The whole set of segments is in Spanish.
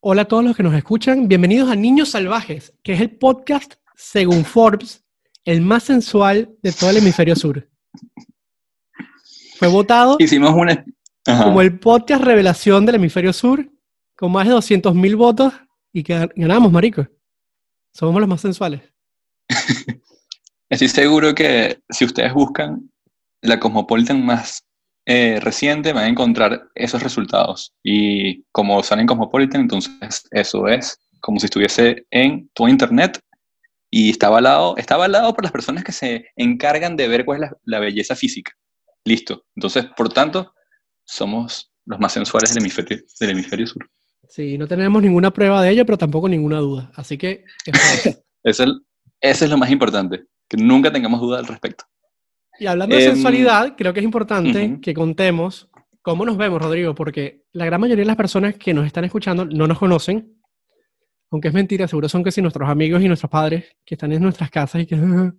Hola a todos los que nos escuchan. Bienvenidos a Niños Salvajes, que es el podcast, según Forbes, el más sensual de todo el hemisferio sur. Fue votado Hicimos una... Ajá. como el podcast revelación del hemisferio sur, con más de 200.000 votos, y ganamos, marico. Somos los más sensuales. Estoy seguro que si ustedes buscan la Cosmopolitan más eh, reciente, van a encontrar esos resultados. Y como sale en Cosmopolitan, entonces eso es como si estuviese en tu internet y está avalado, está avalado por las personas que se encargan de ver cuál es la, la belleza física. Listo. Entonces, por tanto, somos los más sensuales del hemisferio, del hemisferio sur. Sí, no tenemos ninguna prueba de ello, pero tampoco ninguna duda. Así que, eso es. Eso es, eso es lo más importante, que nunca tengamos duda al respecto. Y hablando de Em, sensualidad, creo que es importante que contemos cómo nos vemos, Rodrigo, porque la gran mayoría de las personas que nos están escuchando no nos conocen, aunque es mentira, seguro son que sí nuestros amigos y nuestros padres que están en nuestras casas y que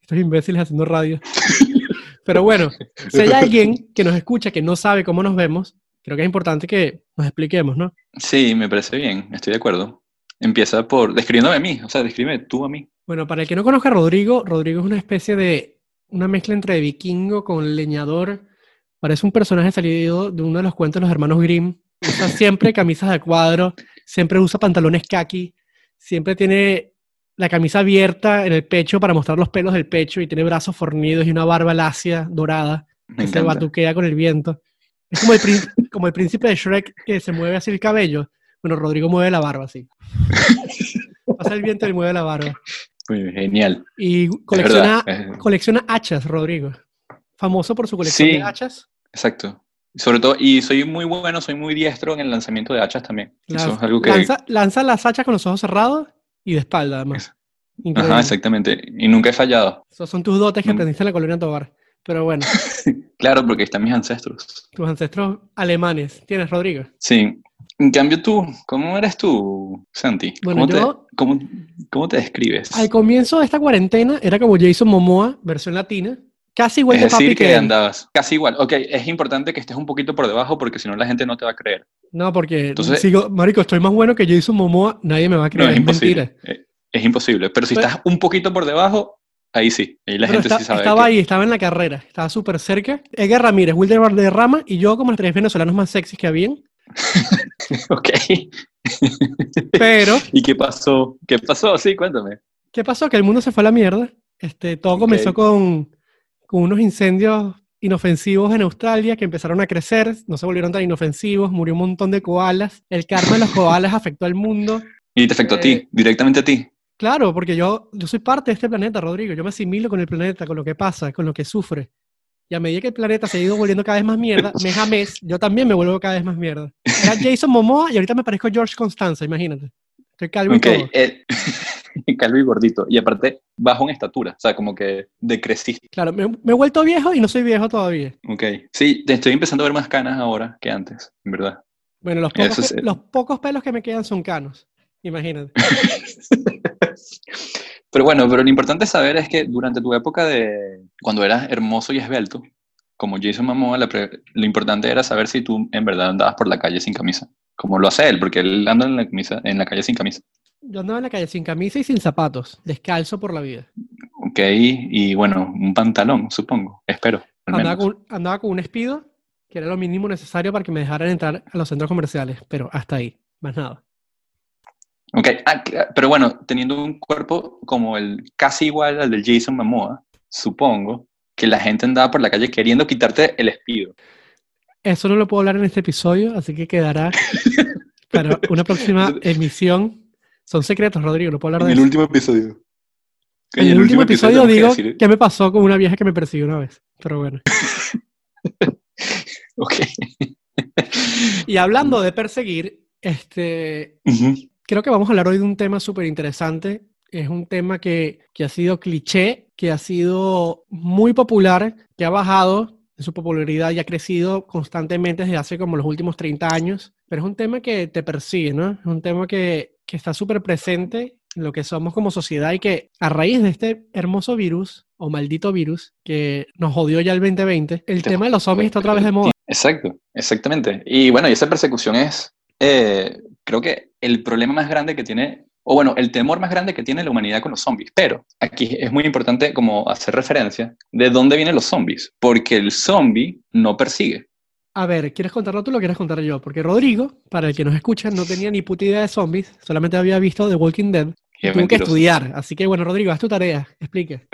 estos imbéciles haciendo radio. Pero bueno, si hay alguien que nos escucha que no sabe cómo nos vemos, creo que es importante que nos expliquemos, ¿no? Sí, me parece bien, estoy de acuerdo. Empieza por describiéndome a mí, o sea, describe tú a mí. Bueno, para el que no conozca a Rodrigo, Rodrigo es una especie de una mezcla entre vikingo con leñador. Parece un personaje salido de uno de los cuentos de los hermanos Grimm. Usa siempre camisas de cuadro, siempre usa pantalones khaki, siempre tiene la camisa abierta en el pecho para mostrar los pelos del pecho y tiene brazos fornidos y una barba lacia, dorada, Me que se batuquea con el viento. Es como el, como el príncipe de Shrek que se mueve así el cabello. Bueno, Rodrigo mueve la barba así. Pasa el viento y mueve la barba. Genial. Y colecciona, colecciona hachas, Rodrigo. Famoso por su colección Sí. de hachas. exacto. Sobre todo, y soy muy bueno, soy muy diestro en el lanzamiento de hachas también. Eso Lanza, es algo que... lanza, lanza las hachas con los ojos cerrados y de espalda, además. Increíble. Ajá, exactamente. Y nunca he fallado. Esos son tus dotes que Mm. aprendiste en la colonia Tobar. Pero bueno, Claro, porque ahí están mis ancestros. tus ancestros alemanes. ¿Tienes, Rodrigo? Sí. En cambio tú, ¿cómo eres tú, Santi? Bueno, ¿Cómo, yo- te, cómo, cómo te describes? Al comienzo de esta cuarentena era como Jason Momoa, versión latina. Casi igual es de papi decir, que, que andabas casi igual. Ok, es importante que estés un poquito por debajo porque si no la gente no te va a creer. No, porque Entonces- sigo, marico, estoy más bueno que Jason Momoa, nadie me va a No, creer, es es imposible. mentira. Eh, Es imposible. Pero si Pero- estás un poquito por debajo, ahí sí. Ahí la gente está- sí sabe. estaba que- ahí, estaba en la carrera, estaba súper cerca. Edgar Ramírez, Wilder Valderrama y yo como los tres venezolanos más sexys que habían. Ok. Pero, ¿Y qué pasó? ¿Qué pasó? Sí, cuéntame. ¿qué pasó? Que el mundo se fue a la mierda. Este, todo comenzó con, con unos incendios inofensivos en Australia que empezaron a crecer, no se volvieron tan inofensivos, murió un montón de koalas. El karma de los koalas afectó al mundo. Y te afectó a Eh, ti, directamente a ti. Claro, porque yo, yo soy parte de este planeta, Rodrigo. Yo me asimilo con el planeta, con lo que pasa, con lo que sufre. Y a medida que el planeta se ha ido volviendo cada vez más mierda, mes a mes, yo también me vuelvo cada vez más mierda. Era Jason Momoa y ahorita me parezco George Constanza, imagínate. Estoy calvo y Ok, todo. eh, calvo y gordito. Y aparte, bajo en estatura. O sea, como que decreciste. Claro, me, me he vuelto viejo y no soy viejo todavía. Ok. Sí, estoy empezando a ver más canas ahora que antes, en verdad. Bueno, los pocos, es- los pocos pelos que me quedan son canos. Imagínate. Pero bueno, pero lo importante saber es que durante tu época de cuando eras hermoso y esbelto, como Jason Momoa, lo importante era saber si tú en verdad andabas por la calle sin camisa, como lo hace él, porque él anda en la, camisa, en la calle sin camisa. Yo andaba en la calle sin camisa y sin zapatos, descalzo por la vida. Ok, y bueno, un pantalón, supongo, espero. con, andaba con un espido, que era lo mínimo necesario para que me dejaran entrar a los centros comerciales, pero hasta ahí, más nada. Ok, ah, cla- pero bueno, teniendo un cuerpo como el casi igual al del Jason Momoa, supongo que la gente andaba por la calle queriendo quitarte el espido. Eso no lo puedo hablar en este episodio, así que quedará para una próxima emisión. Son secretos, Rodrigo, no puedo hablar de eso. último episodio. En el, último episodio que digo qué me pasó con una vieja que me persiguió una vez. Pero bueno. Ok. Y hablando de perseguir, este. Creo que vamos a hablar hoy de un tema súper interesante. Es un tema que, que ha sido cliché, que ha sido muy popular, que ha bajado en su popularidad y ha crecido constantemente desde hace como los últimos 30 años. Pero es un tema que te persigue, ¿no? Es un tema que, que está súper presente en lo que somos como sociedad y que a raíz de este hermoso virus o maldito virus que nos jodió ya el 2020, el tema de los zombies está otra vez de moda. Exacto, exactamente. Y bueno, y esa persecución es eh, creo que el problema más grande que tiene, o bueno, el temor más grande que tiene la humanidad con los zombies. Pero aquí es muy importante como hacer referencia de dónde vienen los zombies, porque el zombie no persigue. A ver, ¿quieres contarlo tú o lo quieres contar yo? Porque Rodrigo, para el que nos escucha, no tenía ni puta idea de zombies, solamente había visto The Walking Dead. Tuvo que estudiar. Así que, bueno, Rodrigo, haz tu tarea. Explique.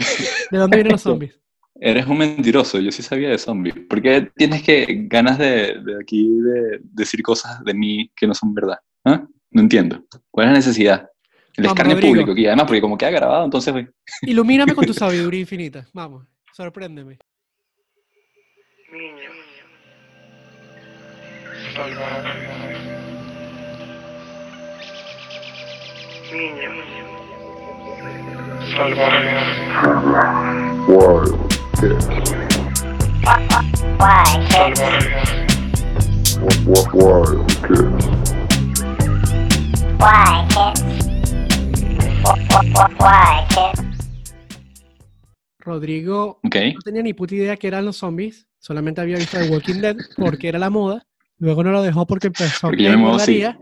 ¿De dónde vienen los zombies? Eres un mentiroso, yo sí sabía de zombies. ¿Por qué tienes que ganas de, aquí de decir cosas de mí que no son verdad? ¿Ah? No entiendo. ¿Cuál es la necesidad? El escarnio público aquí, además, porque como queda grabado, entonces... Ilumíname con tu sabiduría infinita. Vamos, sorpréndeme. Niño. Niño. Salvaje. Wild? Salvaje. Wild Rodrigo okay. no tenía ni puta idea que eran los zombies, solamente había visto The Walking Dead porque era la moda, luego no lo dejó porque empezó porque a me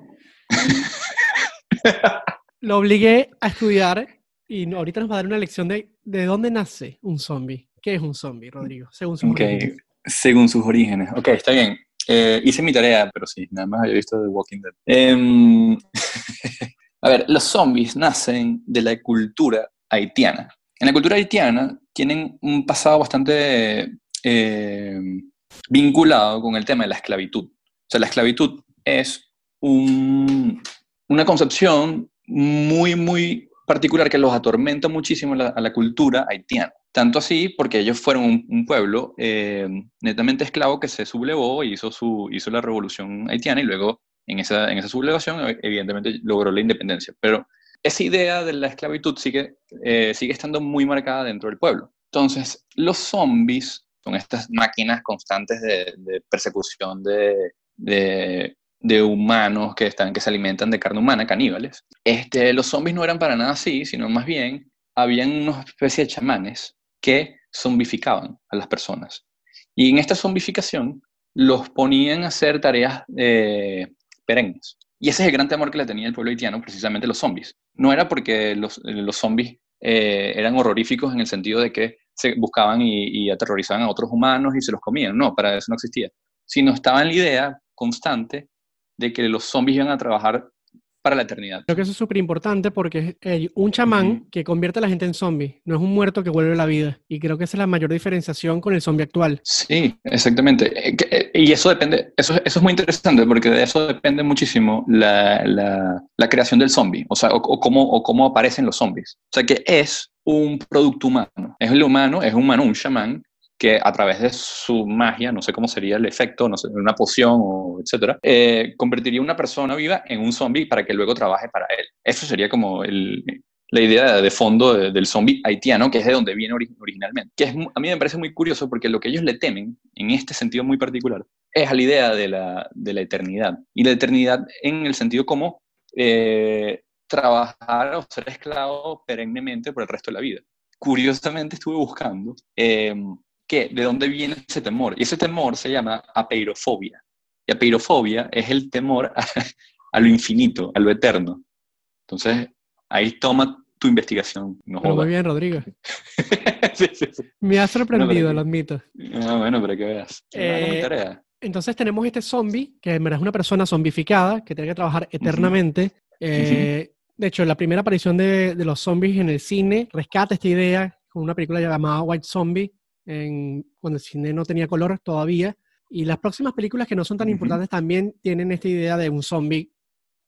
Lo obligué a estudiar y ahorita nos va a dar una lección de, de dónde nace un zombie. ¿Qué es un zombie, Rodrigo? Según sus orígenes. Según sus orígenes. Ok, está bien. Eh, hice mi tarea, pero sí, nada más había visto The Walking Dead. Em, a ver, los zombies nacen de la cultura haitiana. En la cultura haitiana tienen un pasado bastante eh, vinculado con el tema de la esclavitud. O sea, la esclavitud es un, una concepción muy, muy particular que los atormenta muchísimo a la, cultura haitiana. Tanto así porque ellos fueron un, pueblo eh, netamente esclavo que se sublevó y hizo, su, hizo la revolución haitiana y luego en esa, en esa sublevación eh, evidentemente logró la independencia. Pero esa idea de la esclavitud sigue, eh, sigue estando muy marcada dentro del pueblo. Entonces, los zombies son estas máquinas constantes de, persecución de, de de humanos que, están, que se alimentan de carne humana, caníbales. Este, los zombies no eran para nada así, sino más bien habían una especie de chamanes que zombificaban a las personas. Y en esta zombificación los ponían a hacer tareas eh, perennes. Y ese es el gran temor que le tenía el pueblo haitiano, precisamente los zombies. No era porque los, los zombies eh, eran horroríficos en el sentido de que se buscaban y, y, aterrorizaban a otros humanos y se los comían. No, para eso no existía. Sino estaba en la idea constante de que los zombies iban a trabajar para la eternidad. Creo que eso es súper importante porque es un chamán que convierte a la gente en zombie, no es un muerto que vuelve a la vida. Y creo que esa es la mayor diferenciación con el zombie actual. Sí, exactamente. Eh, eh, y eso depende, eso, eso es muy interesante porque de eso depende muchísimo la, la, creación del zombie, o sea, o, cómo, o cómo aparecen los zombies. O sea, que es un producto humano. Es el humano, es un humano, un chamán que a través de su magia, no sé cómo sería el efecto, no sé, una poción o etcétera, eh, convertiría una persona viva en un zombie para que luego trabaje para él. Eso sería como la idea de fondo del zombie haitiano, que es de donde viene originalmente. Que es, a mí me parece muy curioso porque lo que ellos le temen, en este sentido muy particular, es a la idea de la, de la eternidad. Y la eternidad en el sentido como eh, trabajar o ser esclavo perennemente por el resto de la vida. Curiosamente estuve buscando eh, de dónde viene ese temor. Y ese temor se llama apeirofobia. Y apeirofobia es el temor a, lo infinito, a lo eterno. Entonces, ahí toma tu investigación. muy bien, Rodrigo. Me ha sorprendido, lo admito. Ah, bueno, para que veas. Eh, entonces tenemos este zombie, que es una persona zombificada, que tiene que trabajar eternamente. Eh, de hecho, la primera aparición de, de, los zombies en el cine rescata esta idea con una película llamada White Zombie, cuando el cine no tenía color todavía. Y las próximas películas que no son tan importantes también tienen esta idea de un zombie,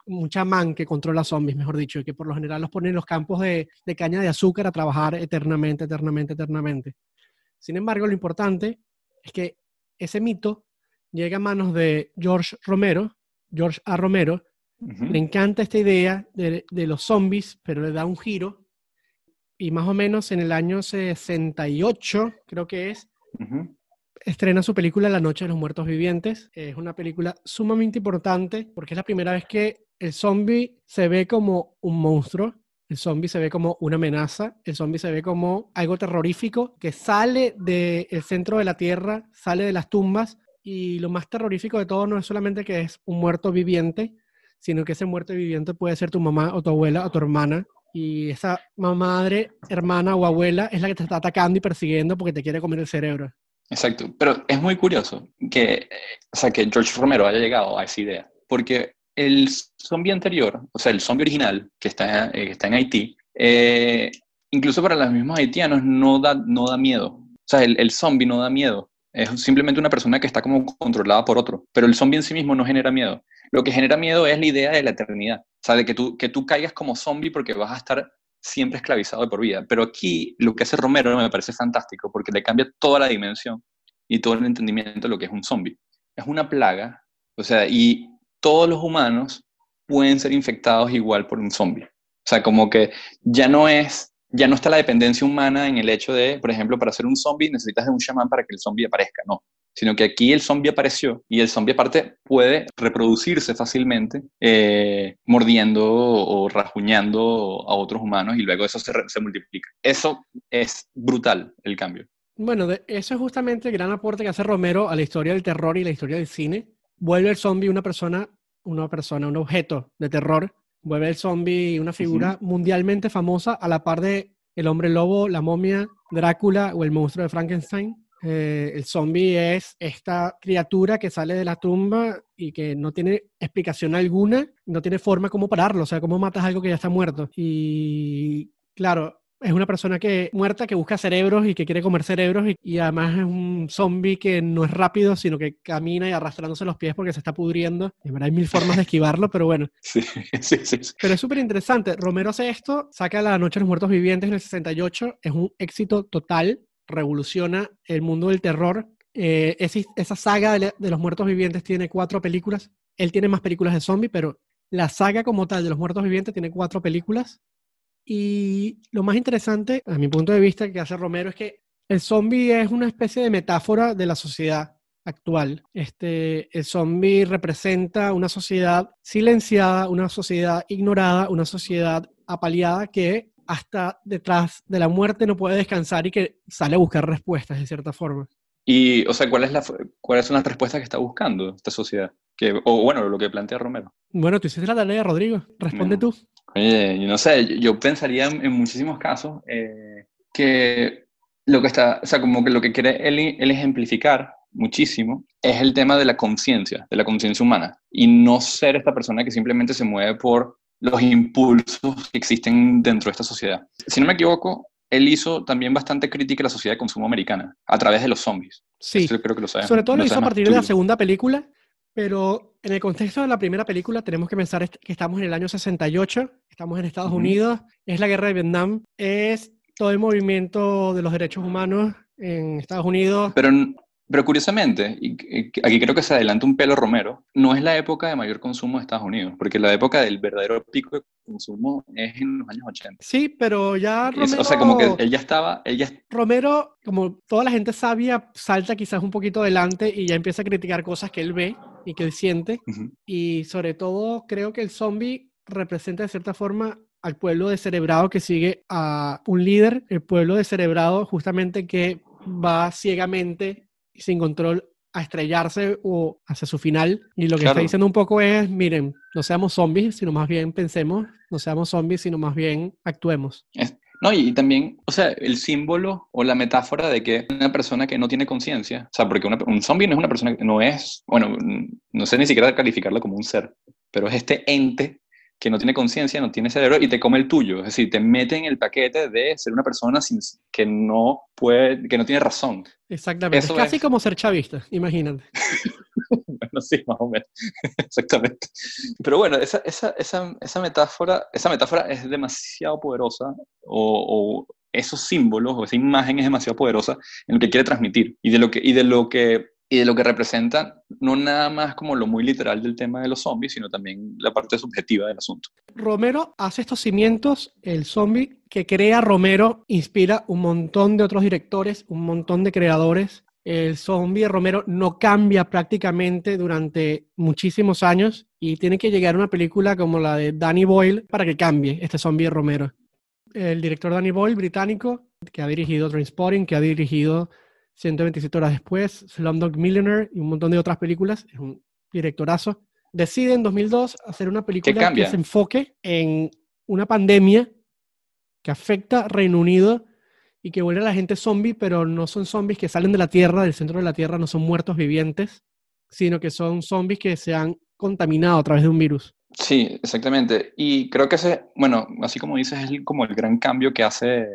un chamán que controla zombies, mejor dicho, y que por lo general los pone en los campos de, de caña de azúcar a trabajar eternamente, eternamente, eternamente. Sin embargo, lo importante es que ese mito llega a manos de George Romero, George A. Romero, le encanta esta idea de, de, los zombies, pero le da un giro y más o menos en el año 68, creo que es, estrena su película La Noche de los Muertos Vivientes. Es una película sumamente importante porque es la primera vez que el zombie se ve como un monstruo, el zombie se ve como una amenaza, el zombie se ve como algo terrorífico que sale del centro de la Tierra, sale de las tumbas y lo más terrorífico de todo no es solamente que es un muerto viviente, sino que ese muerto viviente puede ser tu mamá o tu abuela o tu hermana. Y esa madre, hermana o abuela es la que te está atacando y persiguiendo porque te quiere comer el cerebro. Exacto, pero es muy curioso que, o sea, que George Romero haya llegado a esa idea, porque el zombie anterior, o sea, el zombie original que está, eh, que está en Haití, eh, incluso para los mismos haitianos no da, no da miedo. O sea, el, el zombie no da miedo. Es simplemente una persona que está como controlada por otro. Pero el zombie en sí mismo no genera miedo. Lo que genera miedo es la idea de la eternidad. O sea, de que tú, que tú caigas como zombie porque vas a estar siempre esclavizado de por vida. Pero aquí lo que hace Romero me parece fantástico porque le cambia toda la dimensión y todo el entendimiento de lo que es un zombie. Es una plaga, o sea, y todos los humanos pueden ser infectados igual por un zombie. O sea, como que ya no es ya no está la dependencia humana en el hecho de, por ejemplo, para hacer un zombie necesitas de un chamán para que el zombie aparezca, no. Sino que aquí el zombie apareció y el zombie aparte puede reproducirse fácilmente eh, mordiendo o rajuñando a otros humanos y luego eso se, multiplica. Eso es brutal el cambio. Bueno, eso es justamente el gran aporte que hace Romero a la historia del terror y la historia del cine. Vuelve el zombie una persona, una persona, un objeto de terror. Vuelve el zombie una figura mundialmente famosa a la par de el hombre lobo, la momia, Drácula o el monstruo de Frankenstein. Eh, el zombie es esta criatura que sale de la tumba y que no tiene explicación alguna, no tiene forma cómo pararlo, o sea, cómo matas algo que ya está muerto. Y claro, es una persona que muerta que busca cerebros y que quiere comer cerebros y, y además es un zombie que no es rápido, sino que camina y arrastrándose los pies porque se está pudriendo. En verdad hay mil formas de esquivarlo, pero bueno. Sí, sí, sí. Pero es súper interesante. Romero hace esto, saca La Noche de los Muertos Vivientes en el 68, es un éxito total, revoluciona el mundo del terror. Eh, esa saga de los muertos vivientes tiene cuatro películas. Él tiene más películas de zombie, pero la saga como tal de los muertos vivientes tiene cuatro películas. Y lo más interesante, a mi punto de vista, que hace Romero es que el zombie es una especie de metáfora de la sociedad actual. Este, el zombie representa una sociedad silenciada, una sociedad ignorada, una sociedad apaleada que hasta detrás de la muerte no puede descansar y que sale a buscar respuestas de cierta forma. Y, o sea, ¿cuál es la, ¿cuáles son las respuestas que está buscando esta sociedad? Que, o bueno, lo que plantea Romero. Bueno, tú hiciste la tarea, Rodrigo. Responde No. tú. Oye, yo no sé, yo, yo pensaría en, en muchísimos casos eh, que lo que está, o sea, como que lo que quiere él, él ejemplificar muchísimo es el tema de la conciencia, de la conciencia humana, y no ser esta persona que simplemente se mueve por los impulsos que existen dentro de esta sociedad. Si no me equivoco, él hizo también bastante crítica a la sociedad de consumo americana a través de los zombies. Sí. Eso creo que lo sabes. Sobre todo lo hizo a partir tú de la segunda película, pero en el contexto de la primera película tenemos que pensar que estamos en el año 68, estamos en Estados Ujú. Unidos, es la guerra de Vietnam, es todo el movimiento de los derechos humanos en Estados Unidos. Pero, pero curiosamente, y aquí creo que se adelanta un pelo Romero, no es la época de mayor consumo de Estados Unidos, porque la época del verdadero pico de consumo es en los años 80. Sí, pero ya Es- Romero, o sea, como que él ya estaba, él ya, Romero, como toda la gente sabia, salta quizás un poquito adelante y ya empieza a criticar cosas que él ve y que él siente. Ujú. Y sobre todo creo que el zombie representa de cierta forma al pueblo descerebrado que sigue a un líder, el pueblo descerebrado justamente que va ciegamente y sin control a estrellarse o hacia su final. Y lo que está Claro. diciendo un poco es, miren, no seamos zombies, sino más bien pensemos, no seamos zombies, sino más bien actuemos. No, y, también, o sea, el símbolo o la metáfora de que una persona que no tiene conciencia, o sea, porque una- un zombie no es una persona que no es, bueno, no sé ni siquiera calificarlo como un ser, pero es este ente que no tiene conciencia, no tiene cerebro y te come el tuyo, es decir, te mete en el paquete de ser una persona sin, que no puede, que no tiene razón. Exactamente. Eso es casi es. como ser chavista, imagínate. Bueno, sí, más o menos. Exactamente. Pero bueno, esa, esa, esa, esa, metáfora, esa metáfora es demasiado poderosa o, o, esos símbolos o esa imagen es demasiado poderosa en lo que quiere transmitir y de lo que, y de lo que, y de lo que representa no nada más como lo muy literal del tema de los zombies, sino también la parte subjetiva del asunto. Romero hace estos cimientos, el zombie que crea Romero inspira un montón de otros directores, un montón de creadores. El zombie de Romero no cambia prácticamente durante muchísimos años y tiene que llegar una película como la de Danny Boyle para que cambie este zombie de Romero. El director Danny Boyle, británico, que ha dirigido Trainspotting, que ha dirigido 127 horas después, Slumdog Millionaire y un montón de otras películas, es un directorazo. decide en 2002 hacer una película que se enfoque en una pandemia que afecta Reino Unido y que vuelve a la gente zombie, pero no son zombies que salen de la Tierra, del centro de la Tierra, no son muertos vivientes, sino que son zombies que se han contaminado a través de un virus. Sí, exactamente. Y creo que ese, bueno, así como dices, es como el gran cambio que hace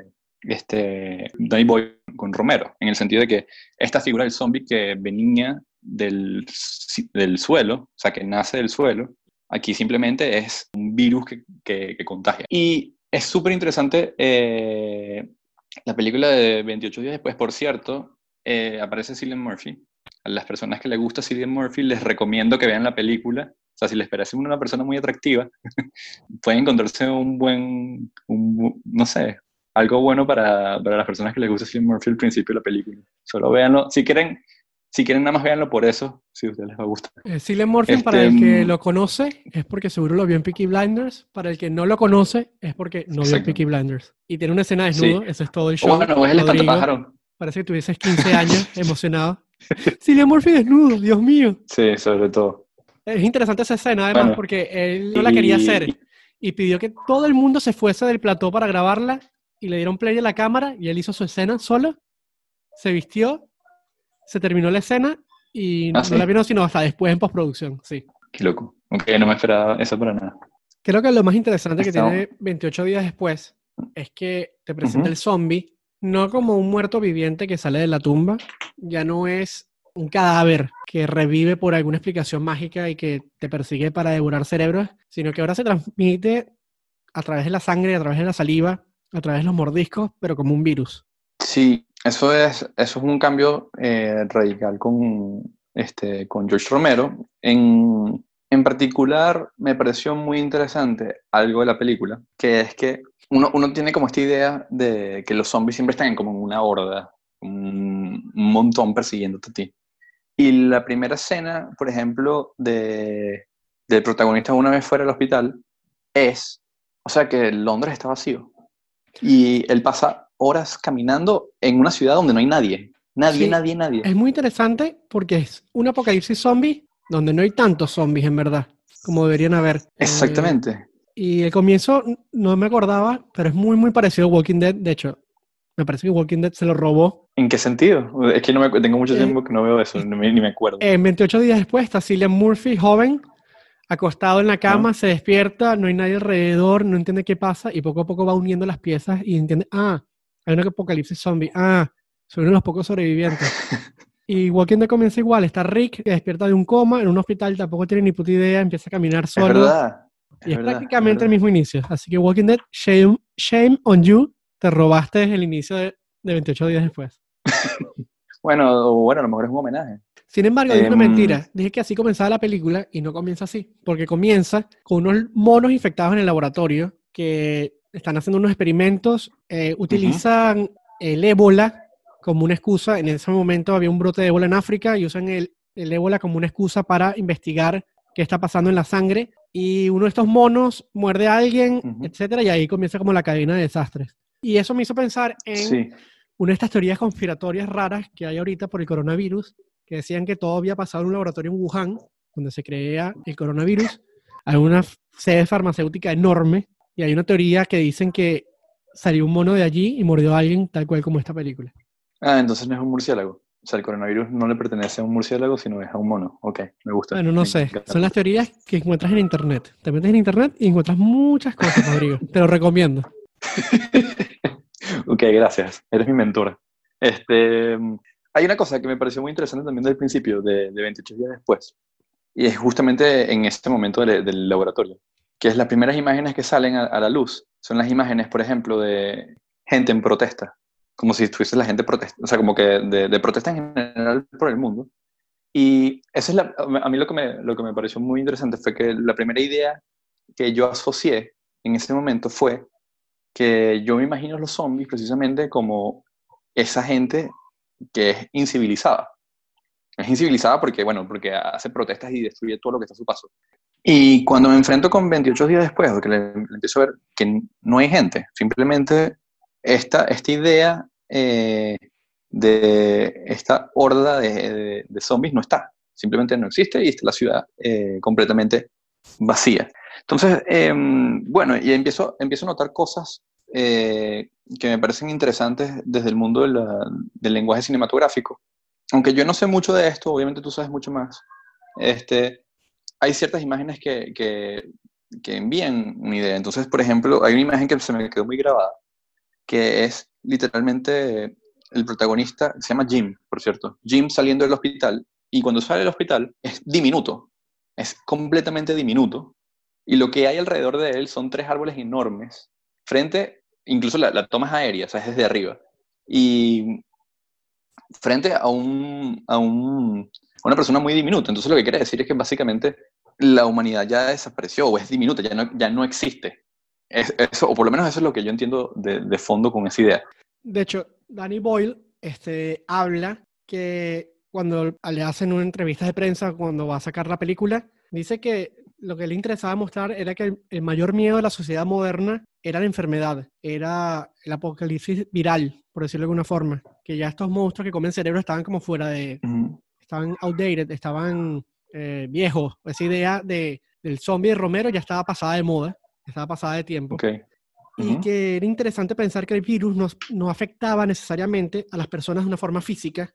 este Danny Boy con Romero, en el sentido de que esta figura del zombie que venía del, del suelo, o sea, que nace del suelo, aquí simplemente es un virus que, que- que contagia. Y es súper interesante eh, la película de 28 días después, por cierto, eh, aparece Cillian Murphy. A las personas que les gusta Cillian Murphy les recomiendo que vean la película. O sea, si les parece una persona muy atractiva, pueden encontrarse un buen, no sé, algo bueno para, para las personas que les gusta Cillian Murphy al principio de la película. Solo véanlo. Si quieren, si quieren nada más véanlo por eso, si a ustedes les va a gustar. Eh, Este, para el que mm. lo conoce, es porque seguro lo vio en Peaky Blinders. Para el que no lo conoce, es porque no vio Exacto. Peaky Blinders. Y tiene una escena desnudo, Sí. eso es todo el O show. bueno, es el espantapájaro. Parece que tuvieses 15 años, emocionado. Cillian Murphy desnudo, Dios mío. Sí, sobre todo. Es interesante esa escena, además, Bueno, porque él no la quería y- hacer y pidió que todo el mundo se fuese del plató para grabarla y le dieron play a la cámara y él hizo su escena solo, se vistió, se terminó la escena y Ah, no la vieron sino hasta después en postproducción, sí. Qué loco. Aunque no me esperaba eso para nada. Creo que lo más interesante que tiene 28 días después es que te presenta el zombie no como un muerto viviente que sale de la tumba, ya no es un cadáver que revive por alguna explicación mágica y que te persigue para devorar cerebros, sino que ahora se transmite a través de la sangre, a través de la saliva, a través de los mordiscos, pero como un virus. Sí, eso es, eso es un cambio eh, radical con, este, con George Romero. En, en particular, me pareció muy interesante algo de la película, que es que uno, uno tiene como esta idea de que los zombies siempre están como en una horda, un, un montón persiguiéndote a ti. Y la primera escena, por ejemplo, de, del protagonista una vez fuera del hospital, es, o sea, que Londres está vacío. Y él pasa horas caminando en una ciudad donde no hay nadie. Nadie, Sí. nadie, nadie. Es muy interesante porque es un apocalipsis zombie donde no hay tantos zombies en verdad, como deberían haber. Eh, Exactamente. Y el comienzo no me acordaba, pero es muy, muy parecido a Walking Dead. De hecho, me parece que Walking Dead se lo robó. ¿En qué sentido? Es que no me, tengo mucho Eh, tiempo que no veo eso, ni me, ni me acuerdo. En 28 días después está Cillian Murphy, joven, acostado en la cama, se despierta, no hay nadie alrededor, no entiende qué pasa y poco a poco va uniendo las piezas y entiende, ah, hay un apocalipsis zombie, ah, soy uno de los pocos sobrevivientes. y Walking Dead comienza igual, está Rick, que despierta de un coma en un hospital, tampoco tiene ni puta idea, empieza a caminar es solo. Y es verdad, prácticamente el mismo inicio. Así que Walking Dead, shame, shame on you, te robaste el inicio de, de 28 días después. Bueno, o bueno, a lo mejor es un homenaje. Sin embargo, dije una Em, mentira. Dije que así comenzaba la película y no comienza así. Porque comienza con unos monos infectados en el laboratorio que están haciendo unos experimentos, eh, utilizan el ébola como una excusa. En ese momento había un brote de ébola en África y usan el, el ébola como una excusa para investigar qué está pasando en la sangre. Y uno de estos monos muerde a alguien, Ujú. etcétera, y ahí comienza como la cadena de desastres. Y eso me hizo pensar en Sí. una de estas teorías conspiratorias raras que hay ahorita por el coronavirus, que decían que todo había pasado en un laboratorio en Wuhan, donde se crea el coronavirus. Hay una sede farmacéutica enorme y hay una teoría que dicen que salió un mono de allí y mordió a alguien, tal cual como esta película. Ah, entonces no es un murciélago. O sea, el coronavirus no le pertenece a un murciélago, sino es a un mono. Ok, me gusta. Bueno, no sé. Son las teorías que encuentras en internet. Te metes en internet y encuentras muchas cosas, Rodrigo. Te lo recomiendo. ok, gracias. Eres mi mentora. Este, hay una cosa que me pareció muy interesante también desde el principio, de, de 28 días después, y es justamente en este momento del, del laboratorio, que es las primeras imágenes que salen a, la luz. Son las imágenes, por ejemplo, de gente en protesta, como si estuviese la gente protesta, o sea, como que de, de protesta en general por el mundo. Y eso es la, a mí lo que, me, lo que me pareció muy interesante fue que la primera idea que yo asocié en ese momento fue que yo me imagino los zombies precisamente como esa gente que es incivilizada. Es incivilizada porque, bueno, porque hace protestas y destruye todo lo que está a su paso. Y cuando me enfrento con 28 días después, que le, le empiezo a ver que no hay gente, simplemente esta, esta idea eh, de esta horda de, de, de, zombies no está. simplemente no existe y está la ciudad eh, completamente vacía. Entonces, em, bueno, y empiezo, empiezo a notar cosas eh, que me parecen interesantes desde el mundo del lenguaje cinematográfico. Aunque yo no sé mucho de esto, obviamente tú sabes mucho más. Este, hay ciertas imágenes que, que, que envían una idea. Entonces, por ejemplo, hay una imagen que se me quedó muy grabada, que es literalmente el protagonista, se llama Jim, por cierto. Jim saliendo del hospital, y cuando sale del hospital es diminuto, es completamente diminuto, y lo que hay alrededor de él son tres árboles enormes, frente, incluso la, la toma es aérea, o sea, es desde arriba, y frente a, un, a, un, una persona muy diminuta. Entonces lo que quiere decir es que básicamente la humanidad ya desapareció o es diminuta, ya no, ya no existe. eso, o por lo menos eso es lo que yo entiendo de, de fondo con esa idea. De hecho, Danny Boyle este, habla que cuando le hacen una entrevista de prensa cuando va a sacar la película, dice que lo que le interesaba mostrar era que el, mayor miedo de la sociedad moderna era la enfermedad, era el apocalipsis viral, por decirlo de alguna forma, que ya estos monstruos que comen cerebro estaban como fuera de, estaban outdated, estaban eh, viejos. Esa idea de, del zombie de Romero ya estaba pasada de moda, estaba pasada de tiempo. Y que era interesante pensar que el virus no, no afectaba necesariamente a las personas de una forma física,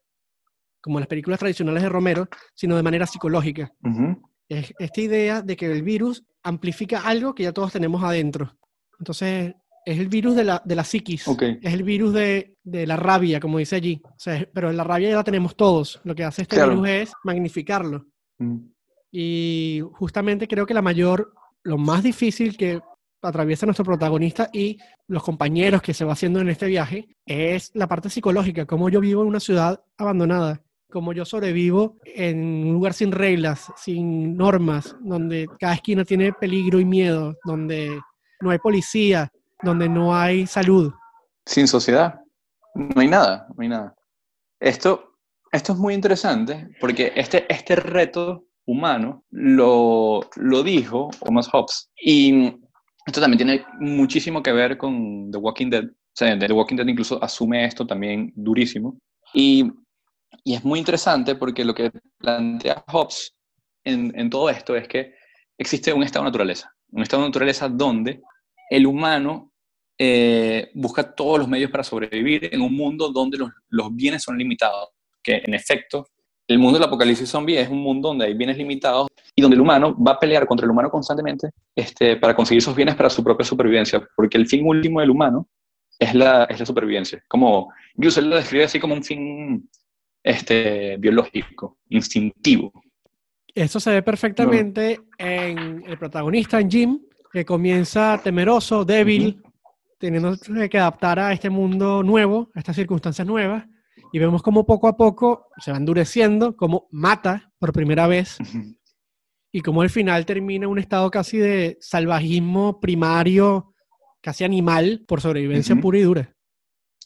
como en las películas tradicionales de Romero, sino de manera psicológica. Es esta idea de que el virus amplifica algo que ya todos tenemos adentro. Entonces, es el virus de la, de la psiquis. Es el virus de, de, la rabia, como dice allí. O sea, pero la rabia ya la tenemos todos. Lo que hace este virus es magnificarlo. Mm. Y justamente creo que la mayor, lo más difícil que atraviesa nuestro protagonista y los compañeros que se va haciendo en este viaje es la parte psicológica, cómo yo vivo en una ciudad abandonada, cómo yo sobrevivo en un lugar sin reglas, sin normas, donde cada esquina tiene peligro y miedo, donde no hay policía, donde no hay salud. Sin sociedad, no hay nada, no hay nada. Esto, esto es muy interesante porque este, este reto humano lo, lo dijo Thomas Hobbes y esto también tiene muchísimo que ver con The Walking Dead. O sea, The Walking Dead incluso asume esto también durísimo. Y, y es muy interesante porque lo que plantea Hobbes en, en, todo esto es que existe un estado de naturaleza. Un estado de naturaleza donde el humano eh, busca todos los medios para sobrevivir en un mundo donde los, los bienes son limitados. Que en efecto, el mundo del apocalipsis zombie es un mundo donde hay bienes limitados y donde el humano va a pelear contra el humano constantemente este, para conseguir esos bienes para su propia supervivencia, porque el fin último del humano es la, es la supervivencia. Como, él lo describe así como un fin este, biológico, instintivo. Eso se ve perfectamente en el protagonista, en Jim, que comienza temeroso, débil, teniendo que adaptar a este mundo nuevo, a estas circunstancias nuevas, y vemos como poco a poco se va endureciendo, como mata por primera vez y como al final termina un estado casi de salvajismo primario, casi animal, por sobrevivencia pura y dura.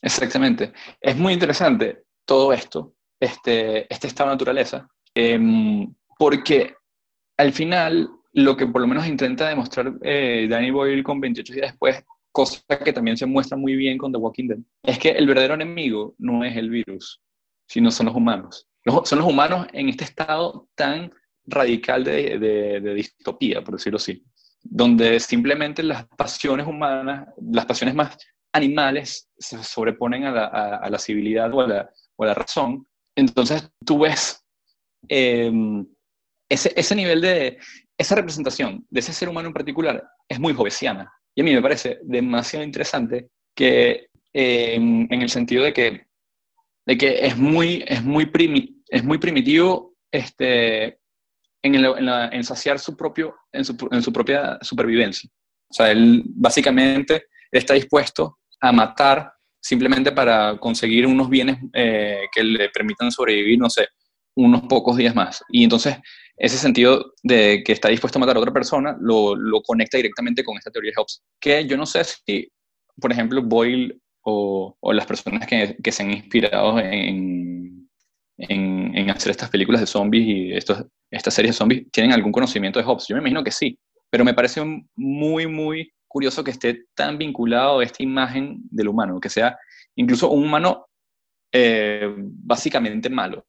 Exactamente. Es muy interesante todo esto, este, este estado de naturaleza, em, porque al final lo que por lo menos intenta demostrar eh, Danny Boyle con 28 días después cosa que también se muestra muy bien con The Walking Dead, es que el verdadero enemigo no es el virus, sino son los humanos. son los humanos en este estado tan radical de, de, distopía, por decirlo así, donde simplemente las pasiones humanas, las pasiones más animales, se sobreponen a la, a, la civilidad o a la, o la, razón. Entonces tú ves em, ese, ese nivel de, esa representación de ese ser humano en particular es muy jovesiana. Y a mí me parece demasiado interesante que, eh, en el sentido de que, de que es, muy, es, muy es muy primitivo este, en, en, saciar su, propio, en su, en, su, propia supervivencia. O sea, él básicamente está dispuesto a matar simplemente para conseguir unos bienes eh, que le permitan sobrevivir, no sé, unos pocos días más. Y entonces ese sentido de que está dispuesto a matar a otra persona lo, lo conecta directamente con esta teoría de Hobbes. Que yo no sé si, por ejemplo, Boyle o, o las personas que, que, se han inspirado en, en, en, hacer estas películas de zombies y estos, estas series de zombies tienen algún conocimiento de Hobbes. Yo me imagino que sí, pero me parece muy, muy curioso que esté tan vinculado a esta imagen del humano, que sea incluso un humano eh, básicamente malo.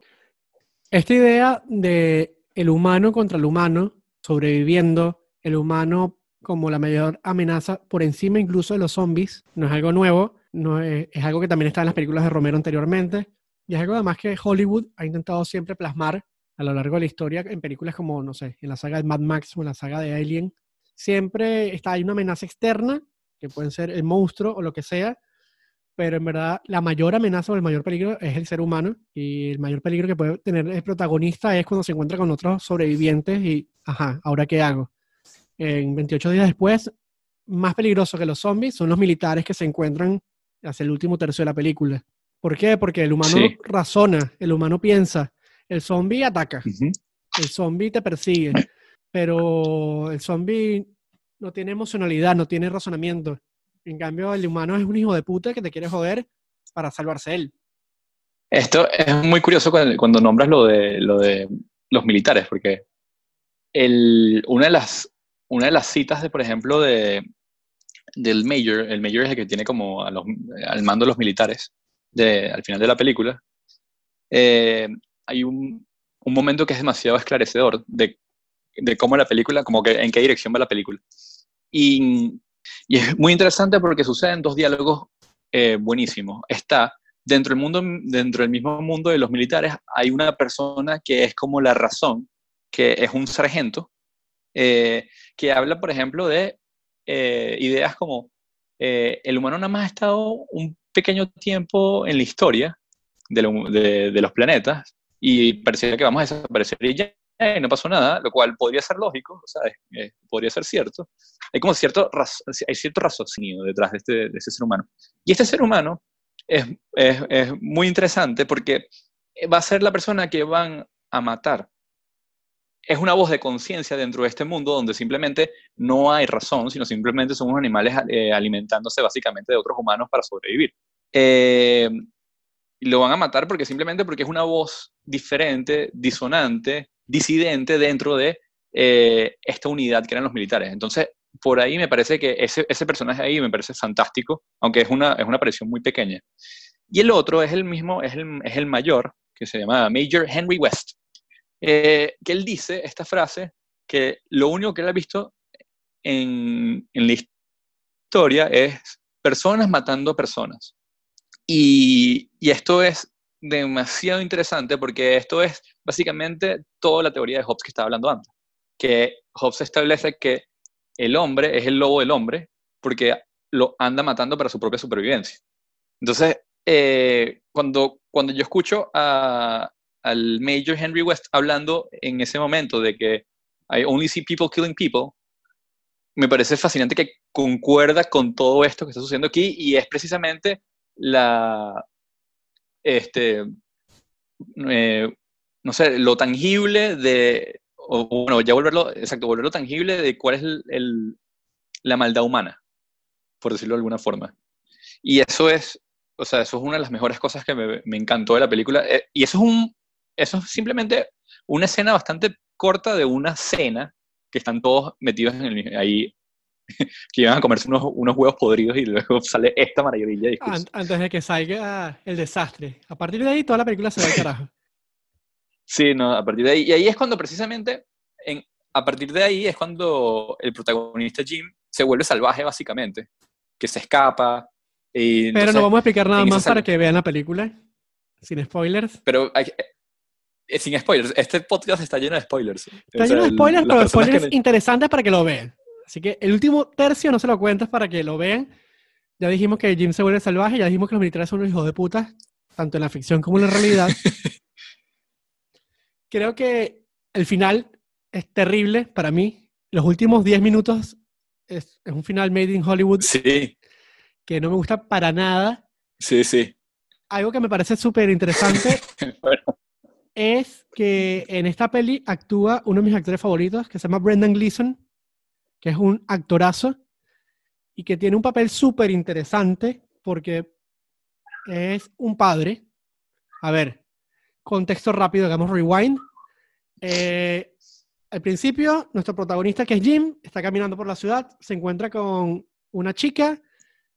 Esta idea de el humano contra el humano, sobreviviendo, el humano como la mayor amenaza por encima incluso de los zombies, no es algo nuevo, no es, es algo que también está en las películas de Romero anteriormente, y es algo además que Hollywood ha intentado siempre plasmar a lo largo de la historia en películas como, no sé, en la saga de Mad Max o en la saga de Alien. Siempre está hay una amenaza externa, que pueden ser el monstruo o lo que sea, pero en verdad la mayor amenaza o el mayor peligro es el ser humano y el mayor peligro que puede tener el protagonista es cuando se encuentra con otros sobrevivientes y, ajá, ¿ahora qué hago? En 28 días después, más peligroso que los zombies son los militares que se encuentran hacia el último tercio de la película. ¿Por qué? Porque el humano Sí. razona, el humano piensa, el zombie ataca, Ujú. el zombie te persigue, pero el zombie no tiene emocionalidad, no tiene razonamiento. En cambio, el humano es un hijo de puta que te quiere joder para salvarse él. Esto es muy curioso cuando, nombras lo de, lo de los militares, porque el, una, de las, una de las citas, de, por ejemplo, de, del Major, el Major es el que tiene como a los- al mando de los militares de, al final de la película, eh, hay un, un momento que es demasiado esclarecedor de, de cómo la película, como que en qué dirección va la película. Y, y es muy interesante porque suceden dos diálogos eh, buenísimos. Está dentro del mundo, dentro del mismo mundo de los militares, hay una persona que es como la razón, que es un sargento, eh, que habla, por ejemplo, de eh, ideas como eh, el humano nada más ha estado un pequeño tiempo en la historia de, lo- de- de los planetas y parecía que vamos a desaparecer y ya y no pasó nada, lo cual podría ser lógico, ¿sabes? Eh, podría ser cierto. Hay como cierto, hay cierto raciocinio detrás de, este, de ese ser humano. Y este ser humano es, muy interesante porque va a ser la persona que van a matar. Es una voz de conciencia dentro de este mundo donde simplemente no hay razón, sino simplemente son unos animales eh, alimentándose básicamente de otros humanos para sobrevivir. Eh, lo van a matar porque simplemente porque es una voz diferente, disonante, disidente dentro de eh, esta unidad que eran los militares. Entonces, por ahí me parece que ese, personaje ahí me parece fantástico, aunque es una, es una aparición muy pequeña. Y el otro es el mismo, es el, es el mayor, que se llama Major Henry West, eh, que él dice esta frase, que lo único que él ha visto en, en la historia es personas matando personas. Y, y esto es demasiado interesante porque esto es básicamente toda la teoría de Hobbes que estaba hablando antes, que Hobbes establece que el hombre es el lobo del hombre porque lo anda matando para su propia supervivencia. Entonces, eh, cuando, cuando yo escucho a, al Major Henry West hablando en ese momento de que I only see people killing people, me parece fascinante que concuerda con todo esto que está sucediendo aquí y es precisamente la, este, eh, no sé, lo tangible de, o bueno, ya volverlo, exacto, volverlo tangible de cuál es el, el, la maldad humana, por decirlo de alguna forma. Y eso es, o sea, eso es una de las mejores cosas que me, me encantó de la película. Eh, y eso es un, eso es simplemente una escena bastante corta de una cena que están todos metidos en el, ahí, que iban a comerse unos, unos, huevos podridos y luego sale esta maravilla. De antes de que salga el desastre. A partir de ahí, toda la película se va al carajo. Sí, no, a partir de ahí. Y ahí es cuando precisamente, en, a partir de ahí es cuando el protagonista Jim se vuelve salvaje, básicamente. Que se escapa. Y pero no vamos a explicar nada más para que vean la película. Sin spoilers. Pero hay, eh, sin spoilers. Este podcast está lleno de spoilers. Está o sea, lleno de spoilers, pero spoilers que... interesantes para que lo vean. Así que el último tercio no se lo cuentas para que lo vean. Ya dijimos que Jim se vuelve salvaje, ya dijimos que los militares son unos hijos de puta, tanto en la ficción como en la realidad. Creo que el final es terrible para mí. Los últimos 10 minutos es, es, un final made in Hollywood sí. que no me gusta para nada. Sí, sí. Algo que me parece súper interesante bueno. es que en esta peli actúa uno de mis actores favoritos, que se llama Brendan Gleeson, que es un actorazo y que tiene un papel súper interesante porque es un padre. A ver, contexto rápido, hagamos rewind. Eh, al principio, nuestro protagonista, que es Jim, está caminando por la ciudad, se encuentra con una chica,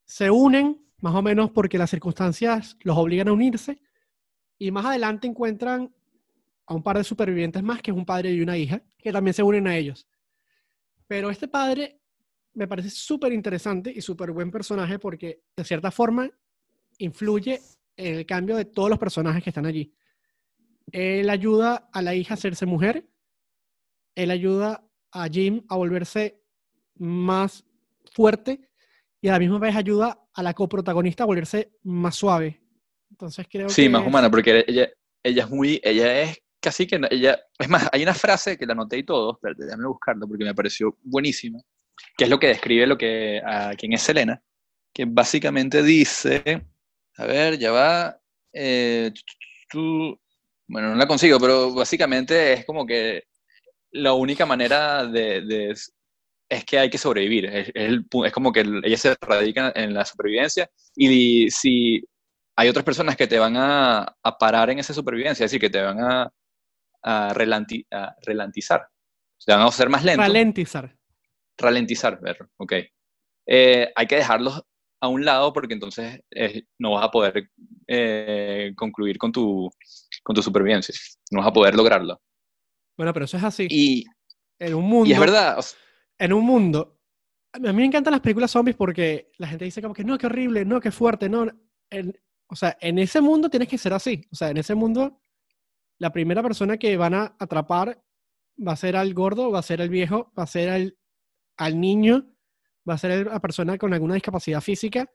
se unen, más o menos porque las circunstancias los obligan a unirse, y más adelante encuentran a un par de supervivientes más, que es un padre y una hija, que también se unen a ellos. Pero este padre me parece súper interesante y súper buen personaje porque de cierta forma influye en el cambio de todos los personajes que están allí. Él ayuda a la hija a hacerse mujer, él ayuda a Jim a volverse más fuerte y a la misma vez ayuda a la coprotagonista a volverse más suave. Entonces creo Sí, que más humana, porque ella, ella es muy, ella es casi que, ella, es más, hay una frase que la anoté y todo, déjame buscarla porque me pareció buenísima, que es lo que describe lo que, a quién es Selena, que básicamente dice, a ver, ya va, eh, bueno, no la consigo, pero básicamente es como que la única manera de, es que hay que sobrevivir, es, es como que el- ella se radica en la supervivencia y si hay otras personas que te van a, a parar en esa supervivencia, es decir, que te van a, a, relanti- a relantizar, te van a hacer más lento. ralentizar. ralentizar, ver, ok. Eh, hay que dejarlos a un lado porque entonces eh, no vas a poder eh, concluir con tu, con tu supervivencia, no vas a poder lograrlo. Bueno, pero eso es así. Y, en un mundo y es verdad, o sea, en un mundo. A mí a mí me encantan las películas zombies porque la gente dice como que no, qué horrible, no, qué fuerte, no. En- o sea, en ese mundo tienes que ser así. O sea, en ese mundo, la primera persona que van a atrapar va a ser al gordo, va a ser el viejo, va a ser al, al niño, va a ser la persona con alguna discapacidad física.